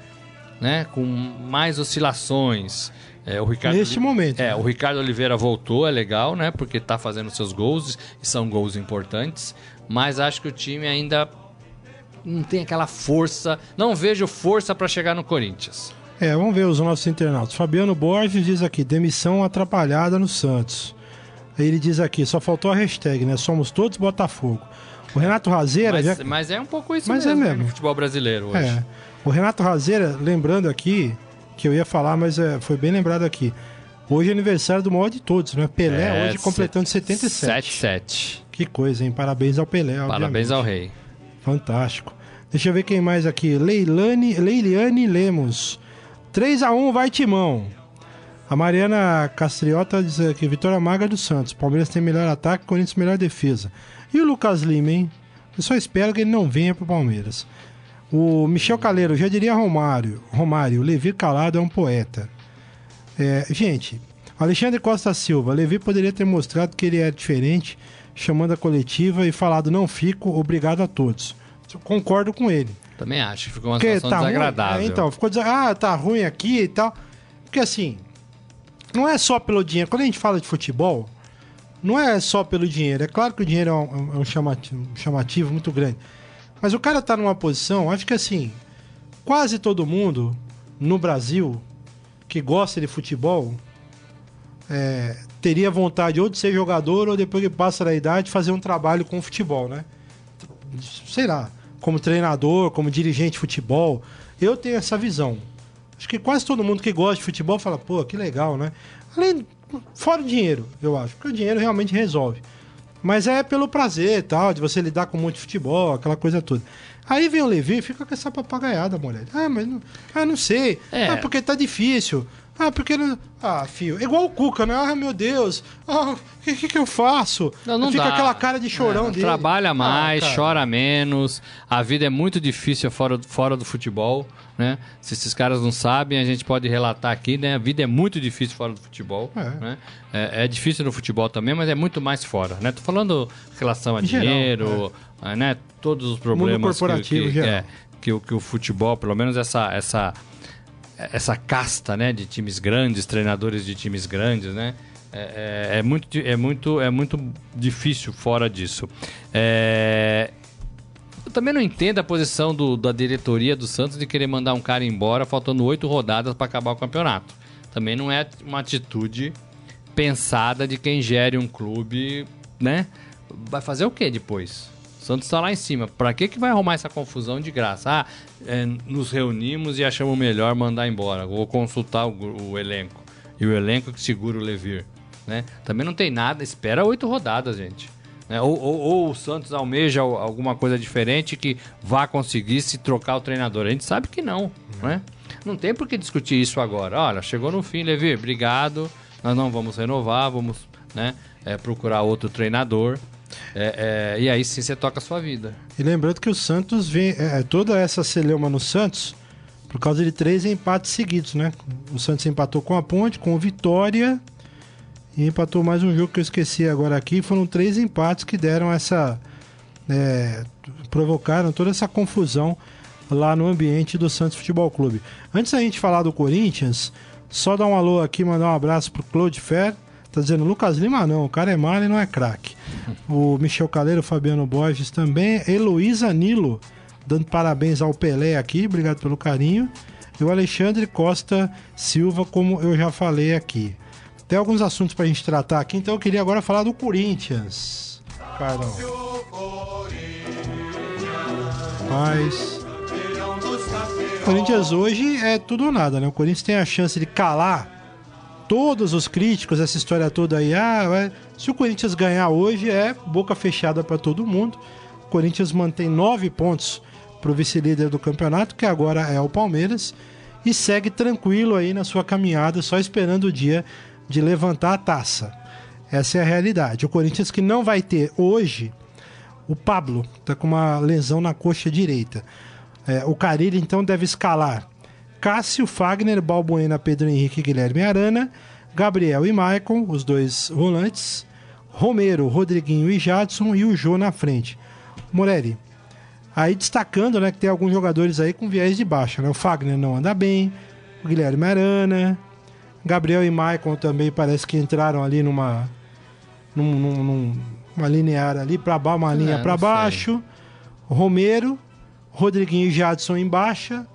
né? Com mais oscilações. É, o Ricardo Neste momento, É, né? o Ricardo Oliveira voltou, é legal, né? Porque tá fazendo seus gols e são gols importantes. Mas acho que o time ainda não tem aquela força. Não vejo força para chegar no Corinthians. É, vamos ver os nossos internautas. Fabiano Borges diz aqui, demissão atrapalhada no Santos. Aí ele diz aqui, só faltou a hashtag, né? Somos todos Botafogo. O Renato Razeira... Mas, já- mas é um pouco isso Mas é mesmo, né, mesmo. no futebol brasileiro hoje. É. O Renato Razeira, lembrando aqui, que eu ia falar, mas é, foi bem lembrado aqui. Hoje é aniversário do maior de todos, né? Pelé, É, hoje completando 77. 77. Que coisa, hein? Parabéns ao Pelé, Parabéns obviamente. ao rei. Fantástico. Deixa eu ver quem mais aqui. Leilane, Leiliane Lemos. 3x1 vai Timão. A Mariana Castriota diz aqui, Vitória Maga do Santos. Palmeiras tem melhor ataque, Corinthians melhor defesa. E o Lucas Lima, hein? Eu só espero que ele não venha pro Palmeiras. O Michel Caleiro, já diria Romário. Romário, Levi Calado é um poeta. É, gente, Alexandre Costa Silva, Levi poderia ter mostrado que ele é diferente, chamando a coletiva e falado não fico, obrigado a todos. Eu concordo com ele. Também acho que ficou uma Porque situação tá ruim, desagradável. é, então, ficou dizendo, ah, tá ruim aqui e tal. Porque assim, não é só pelo dinheiro. Quando a gente fala de futebol, não é só pelo dinheiro. É claro que o dinheiro é um, é um chamativo, um chamativo muito grande. Mas o cara tá numa posição, acho que assim, quase todo mundo no Brasil que gosta de futebol é, teria vontade ou de ser jogador ou depois que passa da idade fazer um trabalho com futebol, né? sei lá, como treinador, como dirigente de futebol, eu tenho essa visão. Acho que quase todo mundo que gosta de futebol fala, pô, que legal, né? Além, fora o dinheiro, eu acho, porque o dinheiro realmente resolve. Mas é pelo prazer e tal, de você lidar com muito futebol, aquela coisa toda. Aí vem o Levi e fica com essa papagaiada, mulher. Ah, mas não, ah, não sei. É. Ah, porque tá difícil. Ah, porque não. Ah, fio. Igual o Cuca, né? Ah, meu Deus. Ah, o que, que, eu faço? Não, não Fica dá. aquela cara de chorão É, dele. Trabalha mais, Ah, chora menos. A vida é muito difícil fora, fora do futebol, né? Se esses caras não sabem, a gente pode relatar aqui, né? A vida é muito difícil fora do futebol, É. né? É, é difícil no futebol também, mas é muito mais fora, né? Tô falando relação a Em geral, dinheiro, é, né? Todos os problemas corporativo, que, que, geral. é, que, o- que o futebol, pelo menos essa... essa essa casta, né, de times grandes, treinadores de times grandes, né, é, é- é muito, é muito, é muito difícil fora disso. É, eu também não entendo a posição do- da diretoria do Santos de querer mandar um cara embora faltando oito rodadas para acabar o campeonato. Também não é uma atitude pensada de quem gere um clube, né? Vai fazer o que depois? O Santos está lá em cima. Para que, que vai arrumar essa confusão de graça? Ah, é, nos reunimos e achamos melhor mandar embora. Vou consultar o, o elenco. E o elenco que segura o Levir. Né? Também não tem nada. Espera oito rodadas, gente. Né? Ou, ou- ou o Santos almeja al- alguma coisa diferente que vá conseguir se trocar o treinador. A gente sabe que não. Né? Não tem por que discutir isso agora. Olha, chegou no fim, Levir, obrigado. Nós não vamos renovar, vamos né, é, procurar outro treinador. É, é, e aí sim você toca a sua vida. E lembrando que o Santos vem. É, é, toda essa celeuma no Santos por causa de três empates seguidos, né? O Santos empatou com a Ponte, com o Vitória e empatou mais um jogo que eu esqueci agora aqui. Foram três empates que deram essa. é, provocaram toda essa confusão lá no ambiente do Santos Futebol Clube. Antes da gente falar do Corinthians, só dar um alô aqui, mandar um abraço pro Claude Fer. Tá dizendo Lucas Lima não, o cara é mal e não é craque. O Michel Caleiro, o Fabiano Borges também. Heloísa Nilo, dando parabéns ao Pelé aqui, obrigado pelo carinho. E o Alexandre Costa Silva, como eu já falei aqui. Tem alguns assuntos pra gente tratar aqui, então eu queria agora falar do Corinthians. Carlão. Mas. O Corinthians hoje é tudo ou nada, né? O Corinthians tem a chance de calar todos os críticos, essa história toda aí. Ah, vai- se o Corinthians ganhar hoje, é boca fechada para todo mundo. O Corinthians mantém nove pontos para o vice-líder do campeonato, que agora é o Palmeiras, e segue tranquilo aí na sua caminhada, só esperando o dia de levantar a taça. Essa é a realidade. O Corinthians que não vai ter hoje o Pablo está com uma lesão na coxa direita. É, o Carilli, então, deve escalar Cássio, Fagner, Balbuena, Pedro Henrique, Guilherme Arana, Gabriel e Maicon, os dois volantes, Romero, Rodriguinho e Jadson e o Jô na frente. Morelli, aí destacando né, que tem alguns jogadores aí com viés de baixa. Né? O Fagner não anda bem, o Guilherme Arana, Gabriel e Maicon também parece que entraram ali numa num, num- num- uma linear ali para baixo, uma linha É, para não sei. baixo. Romero, Rodriguinho e Jadson em baixa.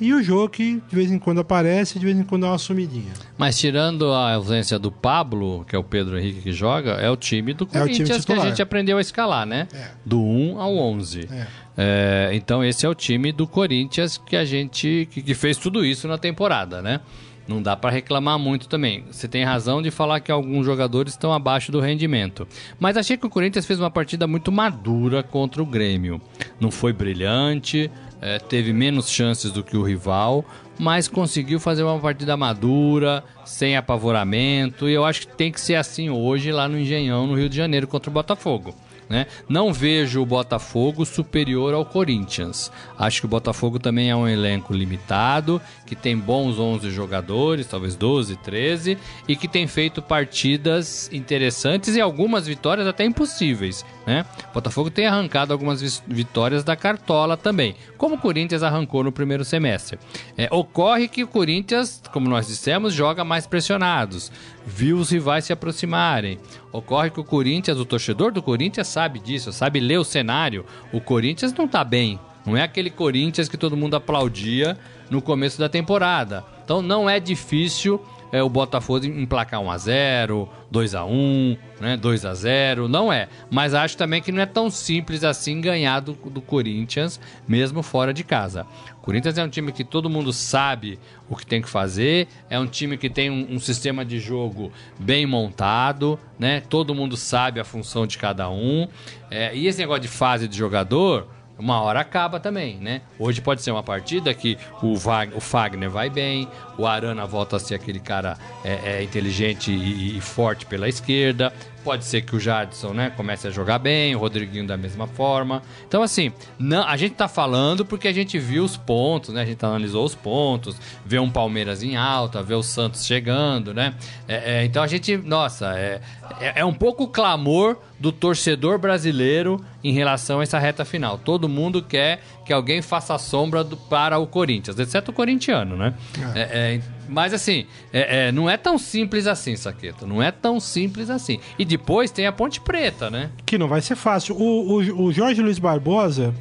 E o Jô que de vez em quando aparece, de vez em quando dá uma sumidinha. Mas tirando a ausência do Pablo, que é o Pedro Henrique que joga, é o time do É o time Corinthians que a gente aprendeu a escalar, né? É. Do 1 ao 11. É. É, então esse é o time do Corinthians que a gente que, que fez tudo isso na temporada, né? Não dá para reclamar muito também. Você tem razão de falar que alguns jogadores estão abaixo do rendimento. Mas achei que o Corinthians fez uma partida muito madura contra o Grêmio. Não foi brilhante, é, teve menos chances do que o rival, mas conseguiu fazer uma partida madura, sem apavoramento. E eu acho que tem que ser assim hoje lá no Engenhão, no Rio de Janeiro, contra o Botafogo. Né? Não vejo o Botafogo superior ao Corinthians. Acho que o Botafogo também é um elenco limitado, que tem bons 11 jogadores, talvez 12, 13, e que tem feito partidas interessantes e algumas vitórias até impossíveis. Né? Botafogo tem arrancado algumas vitórias da cartola também, como o Corinthians arrancou no primeiro semestre. É, ocorre que o Corinthians, como nós dissemos, joga mais pressionados, viu os rivais se aproximarem. Ocorre que o Corinthians, o torcedor do Corinthians sabe disso, sabe ler o cenário. O Corinthians não tá bem. Não é aquele Corinthians que todo mundo aplaudia no começo da temporada. Então não é difícil é, o Botafogo emplacar 1x0, 2x1, né, 2x0. Não é. Mas acho também que não é tão simples assim ganhar do, do Corinthians, mesmo fora de casa. O Corinthians é um time que todo mundo sabe o que tem que fazer, é um time que tem um, um sistema de jogo bem montado, né? Todo mundo sabe a função de cada um. É, e esse negócio de fase de jogador uma hora acaba também, né? Hoje pode ser uma partida que o, o Fagner vai bem, o Arana volta a ser aquele cara é, é, inteligente e, e, forte pela esquerda. Pode ser que o Jadson, né, comece a jogar bem, o Rodriguinho da mesma forma. Então, assim, não, a gente tá falando porque a gente viu os pontos, né? A gente analisou os pontos, vê um Palmeiras em alta, vê o Santos chegando, né? É, é então a gente, nossa, é, é, é um pouco o clamor do torcedor brasileiro em relação a essa reta final. Todo mundo quer que alguém faça sombra do, para o Corinthians, exceto o corintiano, né? É. É, é, mas assim, é, é, não é tão simples assim, Saqueta. Não é tão simples assim. E depois tem a Ponte Preta, né? Que não vai ser fácil. O, o, o Jorge Luiz Barbosa,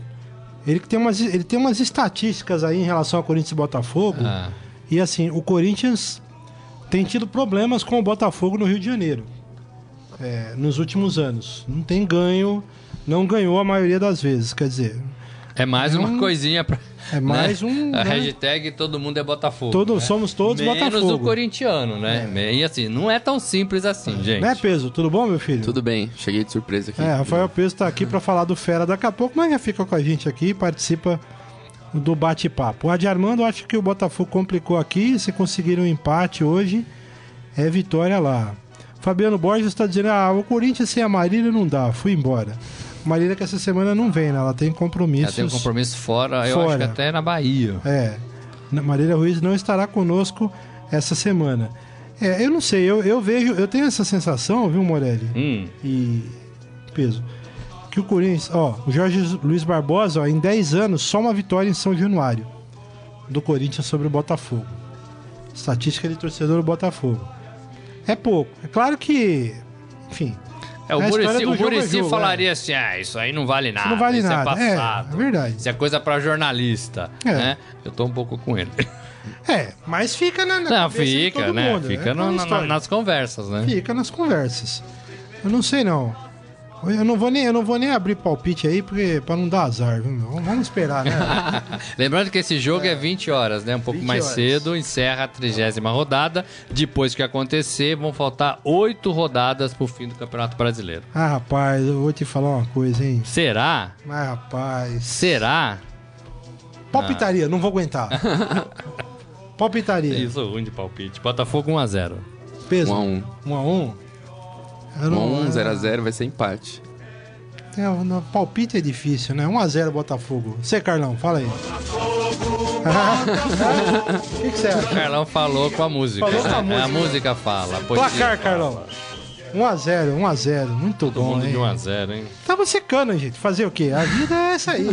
ele tem, umas, ele tem umas estatísticas aí em relação ao Corinthians e Botafogo. Ah. E assim, o Corinthians tem tido problemas com o Botafogo no Rio de Janeiro. É, nos últimos anos. Não tem ganho, não ganhou a maioria das vezes. Quer dizer, é mais uma um, coisinha pra. É mais né? um. A né? hashtag todo mundo é Botafogo. Todo, né? Somos todos Menos Botafogo. Menos o corintiano, né? É. E assim, não é tão simples assim, gente. Né, Peso? Tudo bom, meu filho? Tudo bem, cheguei de surpresa aqui. É, Rafael Peso tá aqui para falar do Fera daqui a pouco, mas já fica com a gente aqui e participa do bate-papo. O Adi Armando, acho que o Botafogo complicou aqui. Se conseguiram um empate hoje, é vitória lá. Fabiano Borges está dizendo: ah, o Corinthians sem a Marília não dá, fui embora. Marília que essa semana não vem, né? Ela tem compromissos. Ela tem um compromisso fora, fora. eu acho que até na Bahia. É. Marília Ruiz não estará conosco essa semana. É, eu não sei, eu, eu vejo, eu tenho essa sensação, viu, Morelli? Hum. E. Peso. Que o Corinthians, ó, o Jorge Luiz Barbosa, ó, em 10 anos, só uma vitória em São Januário. Do Corinthians sobre o Botafogo. Estatística de torcedor do Botafogo. É pouco. É claro que. Enfim, é, o Murici, o Murici é falaria é. assim: ah, isso aí não vale nada. Isso não vale isso é nada. é passado. É, é verdade. Isso é coisa pra jornalista. É. Né? Eu tô um pouco com ele. É, mas fica na, na Não, fica, né? Mundo, fica no, na, nas conversas, né? Fica nas conversas. Eu não sei não. Eu não vou nem, eu não vou nem abrir palpite aí porque para não dar azar, viu? Vamos esperar, né? Lembrando que esse jogo é, é 20 horas, né? Um pouco mais horas. cedo, encerra a trigésima rodada. Depois que acontecer, vão faltar oito rodadas pro fim do Campeonato Brasileiro. Ah, rapaz, eu vou te falar uma coisa, hein? Será? Ah, rapaz. Será? Palpitaria, ah. não vou aguentar. Palpitaria. Isso, ruim de palpite. Botafogo 1x0. Peso? 1x1. 1x1? 1 0x0 vai ser empate. É, no palpite é difícil, né? 1x0 Botafogo. Você, Carlão, fala aí. O que, que, você acha? O Carlão falou com a música. Falou com a música. A música fala. Placar, Carlão. 1x0, 1x0. Muito Todo bom, mundo hein? de 1x0, hein? Tava secando, gente. Fazer o quê? A vida é essa aí.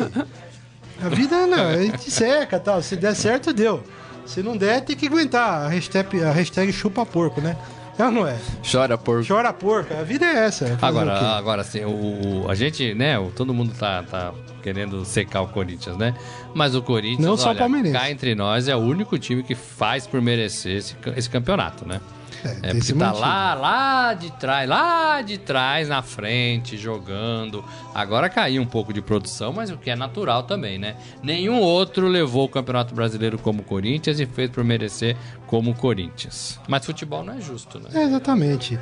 A vida não, a gente seca tal. Se der certo, deu. Se não der, tem que aguentar. A hashtag, a hashtag chupa porco, né? É ou não é? Chora porco. Chora porco. A vida é essa. Agora, agora assim, o, a gente, né? O, todo mundo tá, tá querendo secar o Corinthians, né? Mas o Corinthians, não só o Palmeirense. cá entre nós, é o único time que faz por merecer esse, esse campeonato, né? É, é porque tá lá, lá de trás, lá de trás na frente, jogando. Agora caiu um pouco de produção, mas o que é natural também, né? Nenhum outro levou o Campeonato Brasileiro como Corinthians e fez por merecer como Corinthians. Mas futebol não é justo, né? É, exatamente.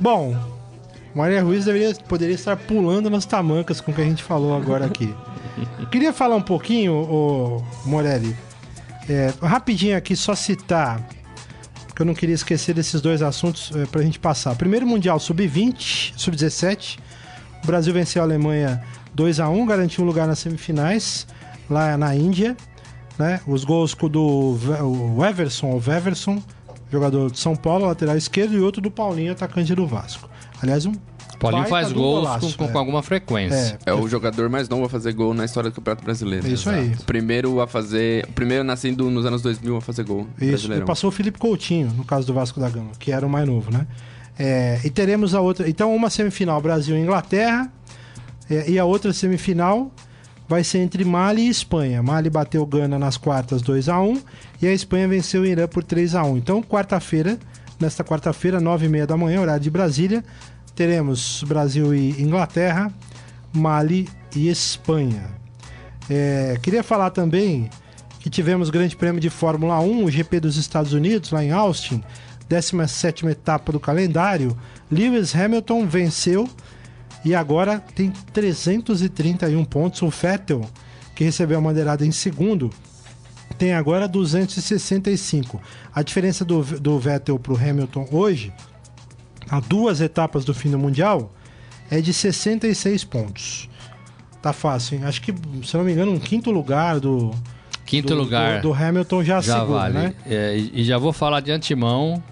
Bom, Maria Ruiz deveria, poderia estar pulando nas tamancas com o que a gente falou agora aqui. Queria falar um pouquinho, o Morelli. É, rapidinho aqui, só citar que eu não queria esquecer desses dois assuntos é, para a gente passar. Primeiro Mundial Sub-20, Sub-17. O Brasil venceu a Alemanha 2 a 1 garantiu um lugar nas semifinais, lá na Índia. Né? Os gols do o Everson, o Everson, jogador de São Paulo, lateral esquerdo, e outro do Paulinho, atacante do Vasco. Aliás, um Paulinho faz gols golaço, com, é. com, alguma frequência. É, é, o jogador mais novo a fazer gol na história do Campeonato Brasileiro. Isso Exato. aí. Primeiro a fazer. O primeiro nascido nos anos 2000 a fazer gol. Isso. E passou o Felipe Coutinho, no caso do Vasco da Gama, que era o mais novo, né? É, e teremos a outra. Então, uma semifinal Brasil e Inglaterra. É, e a outra semifinal vai ser entre Mali e Espanha. Mali bateu Gana nas quartas 2 a 1 e a Espanha venceu o Irã por 3 a 1 Então, quarta-feira, nesta quarta-feira, 9h30 da manhã, horário de Brasília, teremos Brasil e Inglaterra, Mali e Espanha. É, queria falar também que tivemos Grande Prêmio de Fórmula 1, o GP dos Estados Unidos, lá em Austin, 17 etapa do calendário. Lewis Hamilton venceu e agora tem 331 pontos. O Vettel, que recebeu a bandeirada em segundo, tem agora 265. A diferença do, do Vettel para o Hamilton hoje, a duas etapas do fim do Mundial, é de 66 pontos. Tá fácil, hein? Acho que, se não me engano, um quinto lugar do. Quinto do, lugar. Do, do Hamilton já, já segura, vale. né? É, e, já vou falar de antemão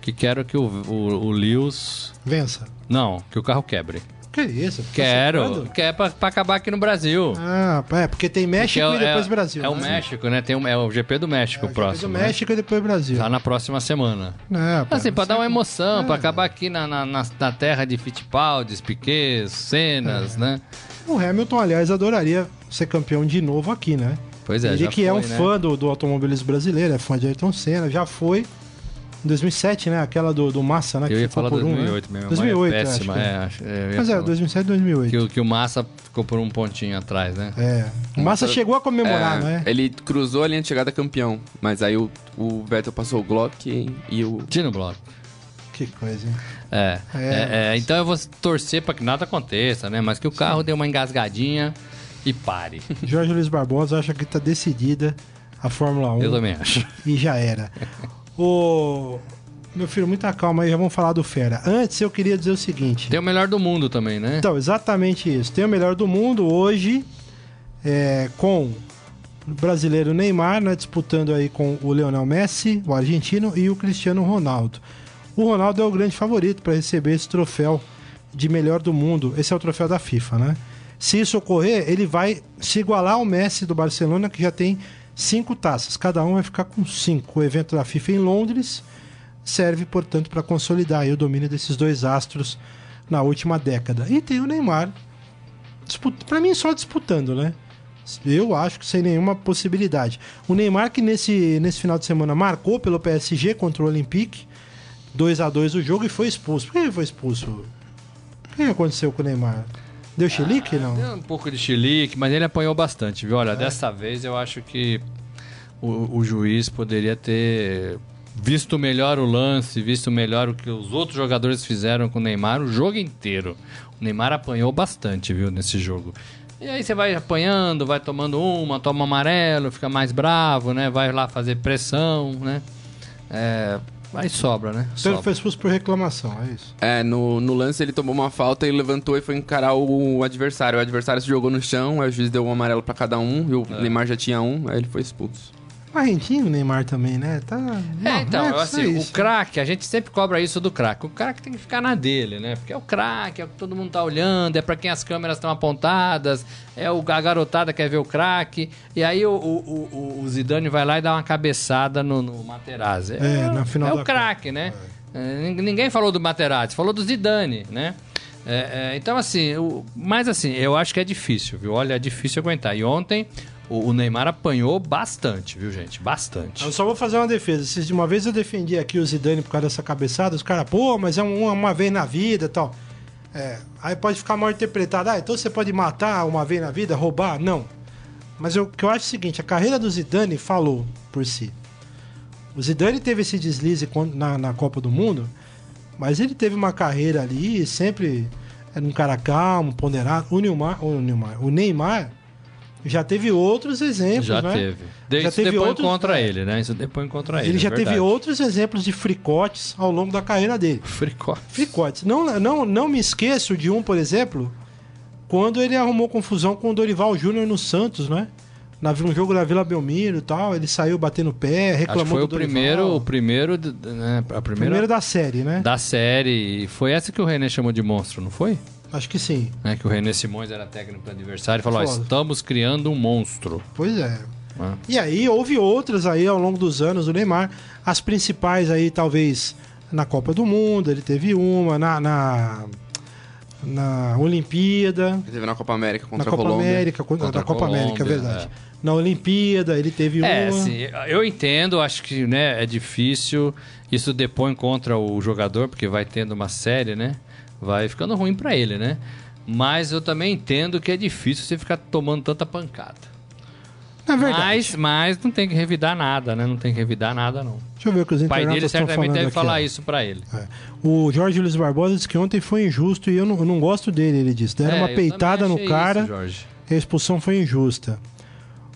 que quero que o, o, o Lewis. Vença. Não, que o carro quebre. Que isso? Tá Quero. Que é pra, pra acabar aqui no Brasil. Ah, é, porque tem México Porque e depois é, Brasil. É o né? México, né? Tem o, é o GP do México É, próximo. do né? México e depois Brasil. Tá na próxima semana. É, pô, Assim, pra dar uma emoção, pra É. acabar aqui na, na, na- na terra de Fittipaldi, Piquet, Cenas, É. né? O Hamilton, aliás, adoraria ser campeão de novo aqui, né? Pois é, Ele já que é foi, um né? fã do, do automobilismo brasileiro, é fã de Ayrton Senna, já foi 2007, né? Aquela do, do Massa, né? Eu ia ficou falar por um, 2008 né? mesmo. 2008, é eu acho péssima, que é. é. acho- é, ia Mas é, falar. 2007 2008. Que, o- que o Massa ficou por um pontinho atrás, né? É. O Massa Massa- chegou a comemorar, É, né? Ele cruzou a linha de chegada campeão, mas aí o, o Vettel passou o Glock e, e o... Tira no bloco. Que coisa, hein? É, É, é, é, então eu vou torcer pra que nada aconteça, né? Mas que o carro dê uma engasgadinha e pare. Jorge Luiz Barbosa acha que tá decidida a Fórmula 1 Eu também acho. e já era. Ô. Meu filho, muita calma aí, já vamos falar do Fera. Antes eu queria dizer o seguinte. Tem o melhor do mundo também, né? Então, exatamente isso. Tem o melhor do mundo hoje, é, com o brasileiro Neymar, né, disputando aí com o Leonel Messi, o argentino, e o Cristiano Ronaldo. O Ronaldo é o grande favorito para receber esse troféu de melhor do mundo. Esse é o troféu da FIFA, né? Se isso ocorrer, ele vai se igualar ao Messi do Barcelona, que já tem cinco taças. Cada um vai ficar com cinco. O evento da FIFA em Londres serve, portanto, para consolidar o domínio desses dois astros na última década. E tem o Neymar, para mim só disputando, né? Eu acho que sem nenhuma possibilidade. O Neymar que nesse, nesse final de semana marcou pelo PSG contra o Olympique, 2 a 2 o jogo e foi expulso. Por que ele foi expulso? O que aconteceu com o Neymar? Deu chilique, não? Deu um pouco de chilique, mas ele apanhou bastante, viu? Olha, dessa vez eu acho que o, o juiz poderia ter visto melhor o lance, visto melhor o que os outros jogadores fizeram com o Neymar o jogo inteiro. O Neymar apanhou bastante, viu, nesse jogo. E aí você vai apanhando, vai tomando uma, toma amarelo, fica mais bravo, né? Vai lá fazer pressão, né? É, aí sobra, né? Então ele foi expulso por reclamação, é isso. É, no, no lance ele tomou uma falta e levantou e foi encarar o adversário. O adversário se jogou no chão, aí o juiz deu um amarelo pra cada um, e o É. Neymar já tinha um, aí ele foi expulso. Argentino, o Neymar também, né? Tá... É, Não, então, é assim, o isso. craque, a gente sempre cobra isso do craque. O craque tem que ficar na dele, né? Porque é o craque, é o que todo mundo tá olhando, é pra quem as câmeras estão apontadas, é o, a garotada quer ver o craque. E aí o, o, o- o Zidane vai lá e dá uma cabeçada no, no Materazzi. É, na final é o craque, né? É, nin- ninguém falou do Materazzi, falou do Zidane, né? É, é, então, assim, o, mas assim, eu acho que é difícil, viu? Olha, é difícil aguentar. E ontem o, o Neymar apanhou bastante, viu, gente? Bastante. Eu só vou fazer uma defesa. Se de uma vez eu defendi aqui o Zidane por causa dessa cabeçada, os caras, pô, mas é um- uma vez na vida e tal. É, aí pode ficar mal interpretado. Ah, então você pode matar uma vez na vida, roubar? Não. Mas eu- que eu acho é o seguinte: a carreira do Zidane falou por si. O Zidane teve esse deslize na, na Copa do Mundo, mas ele teve uma carreira ali, sempre era um cara calmo, ponderado. O Neymar, o Neymar, o Neymar já teve outros exemplos, Já né? teve. De, Já isso teve depõe outros- contra é. ele, né? Isso depõe contra ele. Ele já é teve outros exemplos de fricotes ao longo da carreira dele. Fricote. Fricotes. Não, não, não me esqueço de um, por exemplo, quando ele arrumou confusão com o Dorival Júnior no Santos, né? Na, um jogo da Vila Belmiro e tal, ele saiu batendo pé, Acho reclamou que foi o Dorival. primeiro, o primeiro, né, a primeira Primeiro da série, né? da série. E Foi essa que o René chamou de monstro, não foi? Acho que sim. Né, que o René Simões era técnico do adversário e falou: ó, Foda. estamos criando um monstro. Pois é. né? E aí houve outras aí ao longo dos anos do Neymar. As principais aí, talvez, na Copa do Mundo, ele teve uma, na. na- na Olimpíada, Ele teve na Copa América na contra a Colômbia. América, contra, Contra na Copa a América, é Colômbia, verdade. Na Olimpíada, ele teve É, uma. assim, eu entendo, acho que né, é difícil. Isso depõe contra o jogador, porque vai tendo uma série, né? Vai ficando ruim pra ele, né? Mas eu também entendo que é difícil você ficar tomando tanta pancada. É verdade. Mas, mas não tem que revidar nada, né? Não tem que revidar nada, não. Deixa eu ver o que os O pai dele internautas certamente deve aqui, falar ó. isso pra ele. É. O Jorge Luiz Barbosa disse que ontem foi injusto e eu não, eu não gosto dele, ele disse. Deram É, uma peitada no cara isso, a expulsão foi injusta.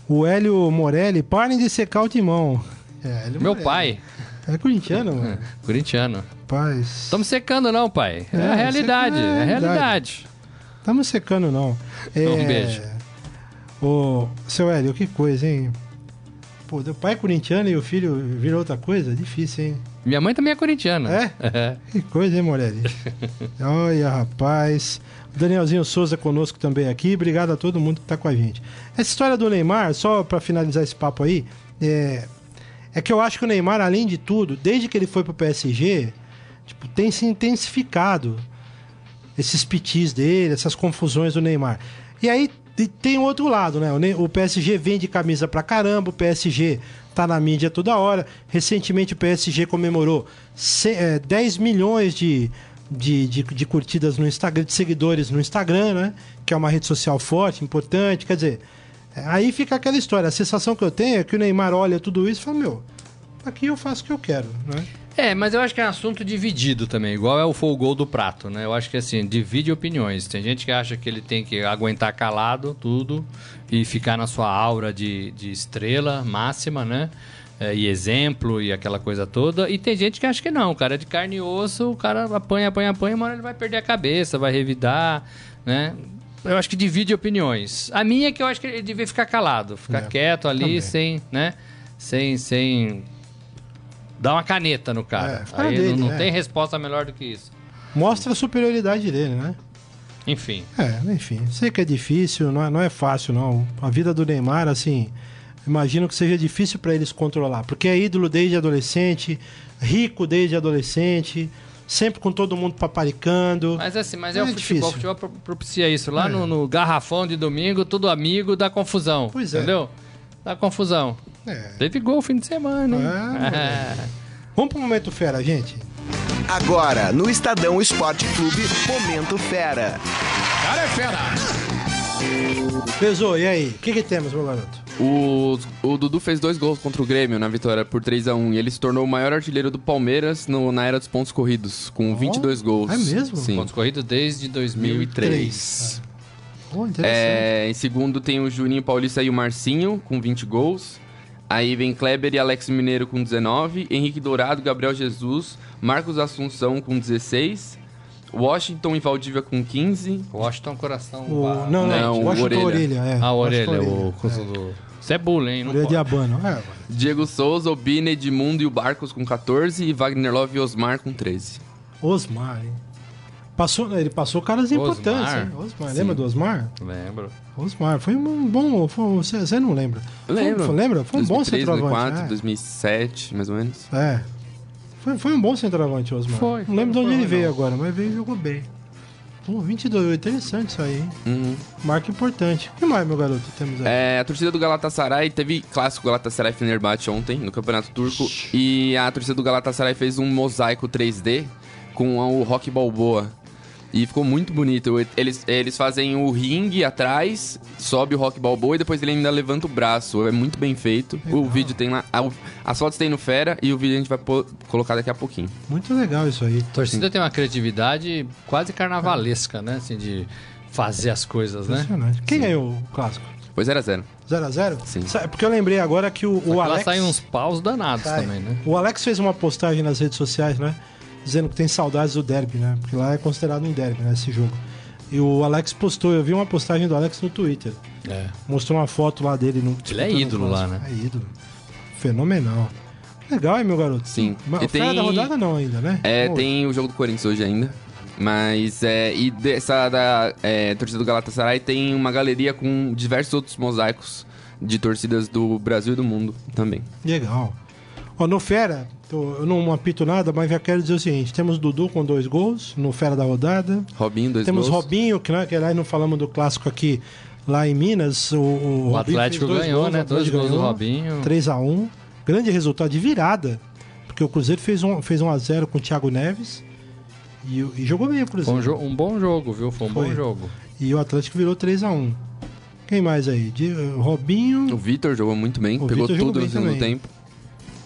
O Hélio Morelli, parem de secar o timão. É, Meu Morelli. pai, É corintiano, mano. corintiano. Paz. Estamos secando, não, pai. É, É, a realidade, é é a realidade. Estamos secando, não. É... Um beijo. Ô, seu Hélio, que coisa, hein? Pô, o pai é corintiano e o filho virou outra coisa? Difícil, hein? Minha mãe também é corintiana. É? Que coisa, hein, Morelli? Olha, rapaz. Danielzinho Souza conosco também aqui. Obrigado a todo mundo que tá com a gente. Essa história do Neymar, só pra finalizar esse papo aí, é, é que eu acho que o Neymar, além de tudo, desde que ele foi pro PSG, tipo, tem se intensificado esses pitis dele, essas confusões do Neymar. E aí te- tem o outro lado, né? O PSG vende camisa pra caramba, o PSG tá na mídia toda hora. Recentemente o PSG comemorou ce- é, 10 milhões de, de, de, de curtidas no Instagram, de seguidores no Instagram, né? Que é uma rede social forte, importante. Quer dizer, aí fica aquela história. A sensação que eu tenho é que o Neymar olha tudo isso e fala, meu, aqui eu faço o que eu quero, né? É, mas eu acho que é um assunto dividido também, igual é o foi o gol do prato, né? Eu acho que assim, divide opiniões. Tem gente que acha que ele tem que aguentar calado tudo e ficar na sua aura de, de estrela máxima, né? É, e exemplo e aquela coisa toda. E tem gente que acha que não, o cara é de carne e osso, o cara apanha, apanha, apanha, uma hora ele vai perder a cabeça, vai revidar, né? Eu acho que divide opiniões. A minha é que eu acho que ele devia ficar calado, ficar É, quieto ali, também. sem, né? Sem, sem dar uma caneta no cara. É, Aí dele, não, não é. tem resposta melhor do que isso. Mostra a superioridade dele, né? Enfim. É, enfim, sei que é difícil, não é, não é fácil, não. A vida do Neymar, assim, imagino que seja difícil para eles controlar, porque é ídolo desde adolescente, rico desde adolescente, sempre com todo mundo paparicando. Mas assim, mas é, É o futebol. O futebol pro- propicia isso. Lá É. no, no garrafão de domingo, tudo amigo, dá confusão. Pois é. Entendeu? Dá confusão. É. Teve gol fim de semana, hein? É, Vamos pro momento fera, gente. Agora, no Estadão Esporte Clube, Momento Fera. Pesou, e aí? O que, que temos, meu garoto? O, o Dudu fez dois gols contra o Grêmio na vitória por 3 a 1 e ele se tornou o maior artilheiro do Palmeiras no- na era dos pontos corridos, com 22 gols. é mesmo? Sim. Pontos corridos desde 2003. 2003. Oh, interessante. É, em segundo tem o Juninho Paulista e o Marcinho, com 20 gols. Aí vem Kleber e Alex Mineiro com 19. Henrique Dourado, Gabriel Jesus, Marcos Assunção com 16. Washington e Valdívia com 15. Washington Coração. O, não, não, não, Washington orelha. Orelha. é. Ah, a Washington orelha, o é. Isso é bullying, hein? Não Orelha de abano. É, Diego Souza, Obina, Edmundo e o Barcos com 14. E Wagner Love e Osmar com 13. Osmar, hein? Passou, ele passou caras importantes, hein? Osmar, lembra do Osmar? Lembro. Osmar, foi um bom. Foi, você, você não lembra? Lembro. Foi, lembra? Foi um bom 2003, centroavante. 2004, 2007, mais ou menos. É. É. Foi, foi um bom centroavante, Osmar. Foi, Não lembro foi, de onde ele veio não. agora, mas veio e jogou bem. Pô, 22, interessante isso aí, hein? Uhum. Marca importante. O que mais, meu garoto, temos aí? É, a torcida do Galatasaray teve clássico Galatasaray Fenerbahçe ontem no Campeonato Turco e a torcida do Galatasaray fez um mosaico 3D com o Rock Balboa. E ficou muito bonito. Eles, eles fazem o ringue atrás, sobe o Rock Balboa e depois ele ainda levanta o braço. É muito bem feito. O vídeo tem lá. a- As fotos tem no Fera e o vídeo a gente vai pô- colocar daqui a pouquinho. Muito legal isso aí. A torcida tem uma criatividade quase carnavalesca, né? Assim, de fazer as coisas, né? Impressionante. Quem ganhou o clássico? Pois era zero. 0x0? Sim. Sa- Porque eu lembrei agora que o, o Lá Alex. saem uns paus danados Sai. também, né? O Alex fez uma postagem nas redes sociais, né? Dizendo que tem saudades do derby, né? Porque lá é considerado um derby, né? Esse jogo. E o Alex postou, eu vi uma postagem do Alex no Twitter. É. Mostrou uma foto lá dele. No, Ele é ídolo lá, né? É ídolo. Fenomenal. Legal, hein, meu garoto? Sim. Mas tem- da rodada não ainda, né? É, tem o jogo do Corinthians hoje ainda. Mas, é, e dessa da é, torcida do Galatasaray tem uma galeria com diversos outros mosaicos de torcidas do Brasil e do mundo também. Legal. Ó, no Fera, eu não apito nada, mas já quero dizer o seguinte: temos Dudu com dois gols no Fera da rodada. Robinho, dois temos gols. Robinho, que, né, que lá não falamos do clássico aqui lá em Minas. O, o, O Robinho Atlético ganhou, gols, né? o Dois gols do ganhou, Robinho. 3 a 1 Grande resultado de virada. Porque o Cruzeiro fez um, fez um a 0 com o Thiago Neves. E, o- e jogou bem o Cruzeiro. um, um bom jogo, viu? Foi um Foi. bom jogo. E o Atlético virou 3 a 1 Quem mais aí? De, O Robinho. Vitor jogou muito bem, O pegou jogou tudo no segundo tempo.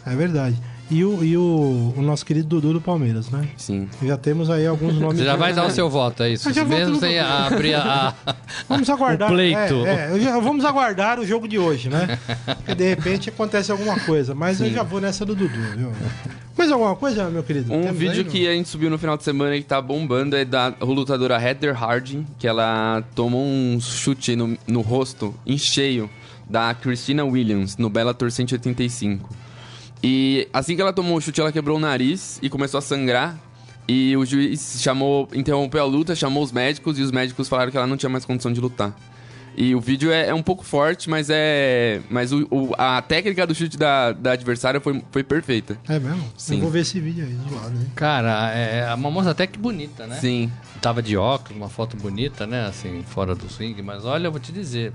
É verdade. E o, e o, o nosso querido Dudu do Palmeiras, né? Sim. Já temos aí alguns nomes. Você já vai dar o seu voto, é isso? Mesmo sem abrir a. Vamos aguardar. O pleito. É, é, já- vamos aguardar o jogo de hoje, né? Porque de repente acontece alguma coisa. Mas eu já vou nessa do Dudu, viu? Mais alguma coisa, meu querido? Um Temos vídeo aí, que a gente subiu no final de semana e que tá bombando é da lutadora Heather Harding, que ela tomou um chute no, no rosto em cheio da Christina Williams no Bellator 185. E assim que ela tomou o chute, ela quebrou o nariz e começou a sangrar. E o juiz chamou, interrompeu a luta, chamou os médicos e os médicos falaram que ela não tinha mais condição de lutar. E o vídeo é, é um pouco forte, mas é. Mas o, o- a técnica do chute da, da adversária foi, foi perfeita. É mesmo? Sim. Eu vou ver esse vídeo aí, zoado, hein? Cara, é uma moça até que bonita, né? Sim. Tava de óculos, uma foto bonita, né? Assim, fora do swing. Mas olha, eu vou te dizer.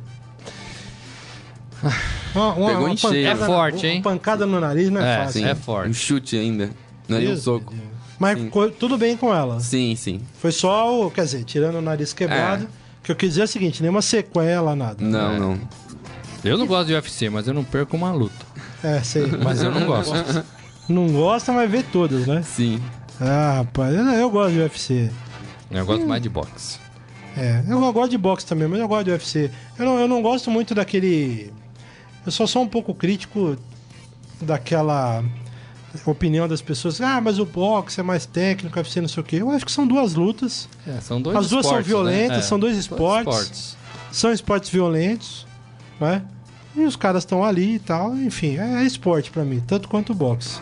Uma, uma, Pegou uma em cheio. pancada É forte, uma hein? pancada no nariz não é, É, fácil. sim. É forte. Um chute ainda. Não é um soco. Mas Sim. tudo bem com ela. Sim, sim. Foi só o. Quer dizer, tirando o nariz quebrado. Que eu quis dizer é o seguinte: nenhuma sequela, nada. Não, É. não. Eu não gosto de UFC, mas eu não perco uma luta. É, sei. Mas eu não gosto. Não gosta, mas vê todas, né? Sim. Ah, rapaz, eu, eu gosto de UFC. Eu gosto mais de boxe. É, eu gosto de boxe também, mas eu gosto de UFC. Eu não, eu não gosto muito daquele. Eu só sou um pouco crítico daquela opinião das pessoas. Ah, mas o boxe é mais técnico, o UFC não sei o quê. Eu acho que são duas lutas. É, são dois As duas são esportes, violentas, né? São dois esportes. São esportes violentos, né? E os caras estão ali e tal. Enfim, é, é esporte pra mim, tanto quanto o boxe.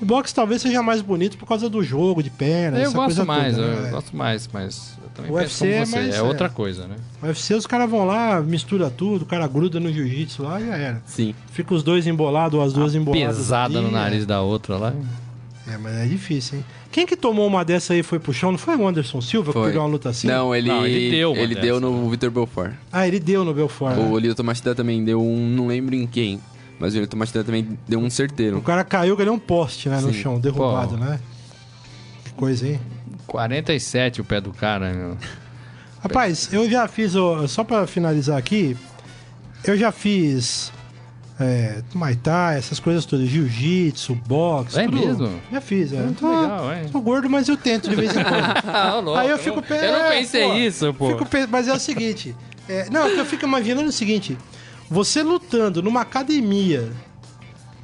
O boxe talvez seja mais bonito por causa do jogo, de perna, Eu essa gosto coisa mais, toda, eu né? gosto mais, mas eu também O UFC como é mais- É, é. outra coisa, né? No UFC os caras vão lá, mistura tudo, o cara gruda no jiu-jitsu lá e já era. Sim. Fica os dois embolados ou as duas emboladas. Pesada no nariz da outra lá. É. é, mas é difícil, hein? Quem que tomou uma dessa aí e foi pro chão? Não foi o Anderson Silva que Foi. perdeu uma luta assim? Não, ele, Não, ele deu uma ele dessa, deu no Vitor Belfort. Ah, ele deu no Belfort. né? O Lito Machida também deu um. Não lembro em quem. Mas o Lito Machida também deu um O certeiro. cara caiu que é um poste, né, no Sim. chão, derrubado, Pô. né? Que coisa, hein? 47 o pé do cara, meu. Rapaz, eu já fiz, ó, só pra finalizar aqui, eu já fiz é, Muay Thai, essas coisas todas, Jiu-Jitsu, boxe. É tudo. mesmo? Já fiz, é. Muito Tô- legal, hein? Tô gordo, mas eu tento de vez em quando. Ah, louco. Aí eu fico pe- Eu não é, pensei pô. isso, pô. Fico pe- mas é o seguinte, é, não, eu fico imaginando o seguinte, você lutando numa academia,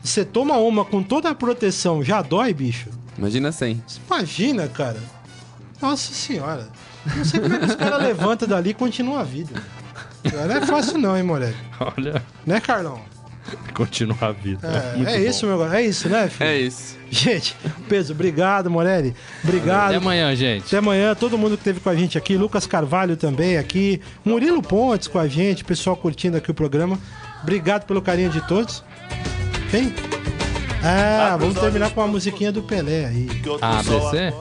você toma uma com toda a proteção, já dói, bicho? Imagina sem. Imagina, cara? Nossa senhora. Não sei como é que os caras levantam dali e continuam a vida. Não é fácil não, hein, Morelli? Olha, Né, Carlão? continua a vida. É, é bom. isso, meu É isso, né, filho? É isso. Gente, Peso, obrigado, Morelli. Obrigado. Até amanhã, gente. Até amanhã, todo mundo que esteve com a gente aqui, Lucas Carvalho também aqui, Murilo Pontes com a gente, pessoal curtindo aqui o programa. Obrigado pelo carinho de todos. Quem? Ah, vamos terminar com uma musiquinha do Pelé aí. Ah, ABC?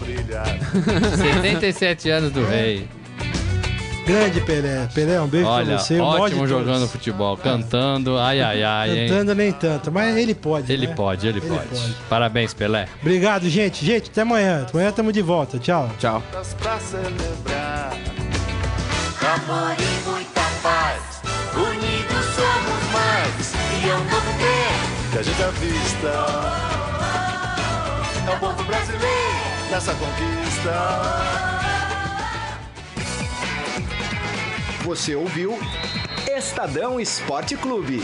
brilhar. 77 anos do rei. Grande Pelé. Pelé, um beijo Olha, pra você. ótimo todos. jogando futebol, cantando, ai ai ai, hein? Cantando nem tanto, mas ele pode. Ele né? pode, ele, Ele pode. pode. Parabéns, Pelé. Obrigado, gente. Gente, até amanhã. Amanhã estamos de volta. Tchau. Tchau. Amor e muita paz, unidos somos mais. E é um novo tempo, que a gente avista. É o povo brasileiro nessa conquista. Você ouviu Estadão Esporte Clube.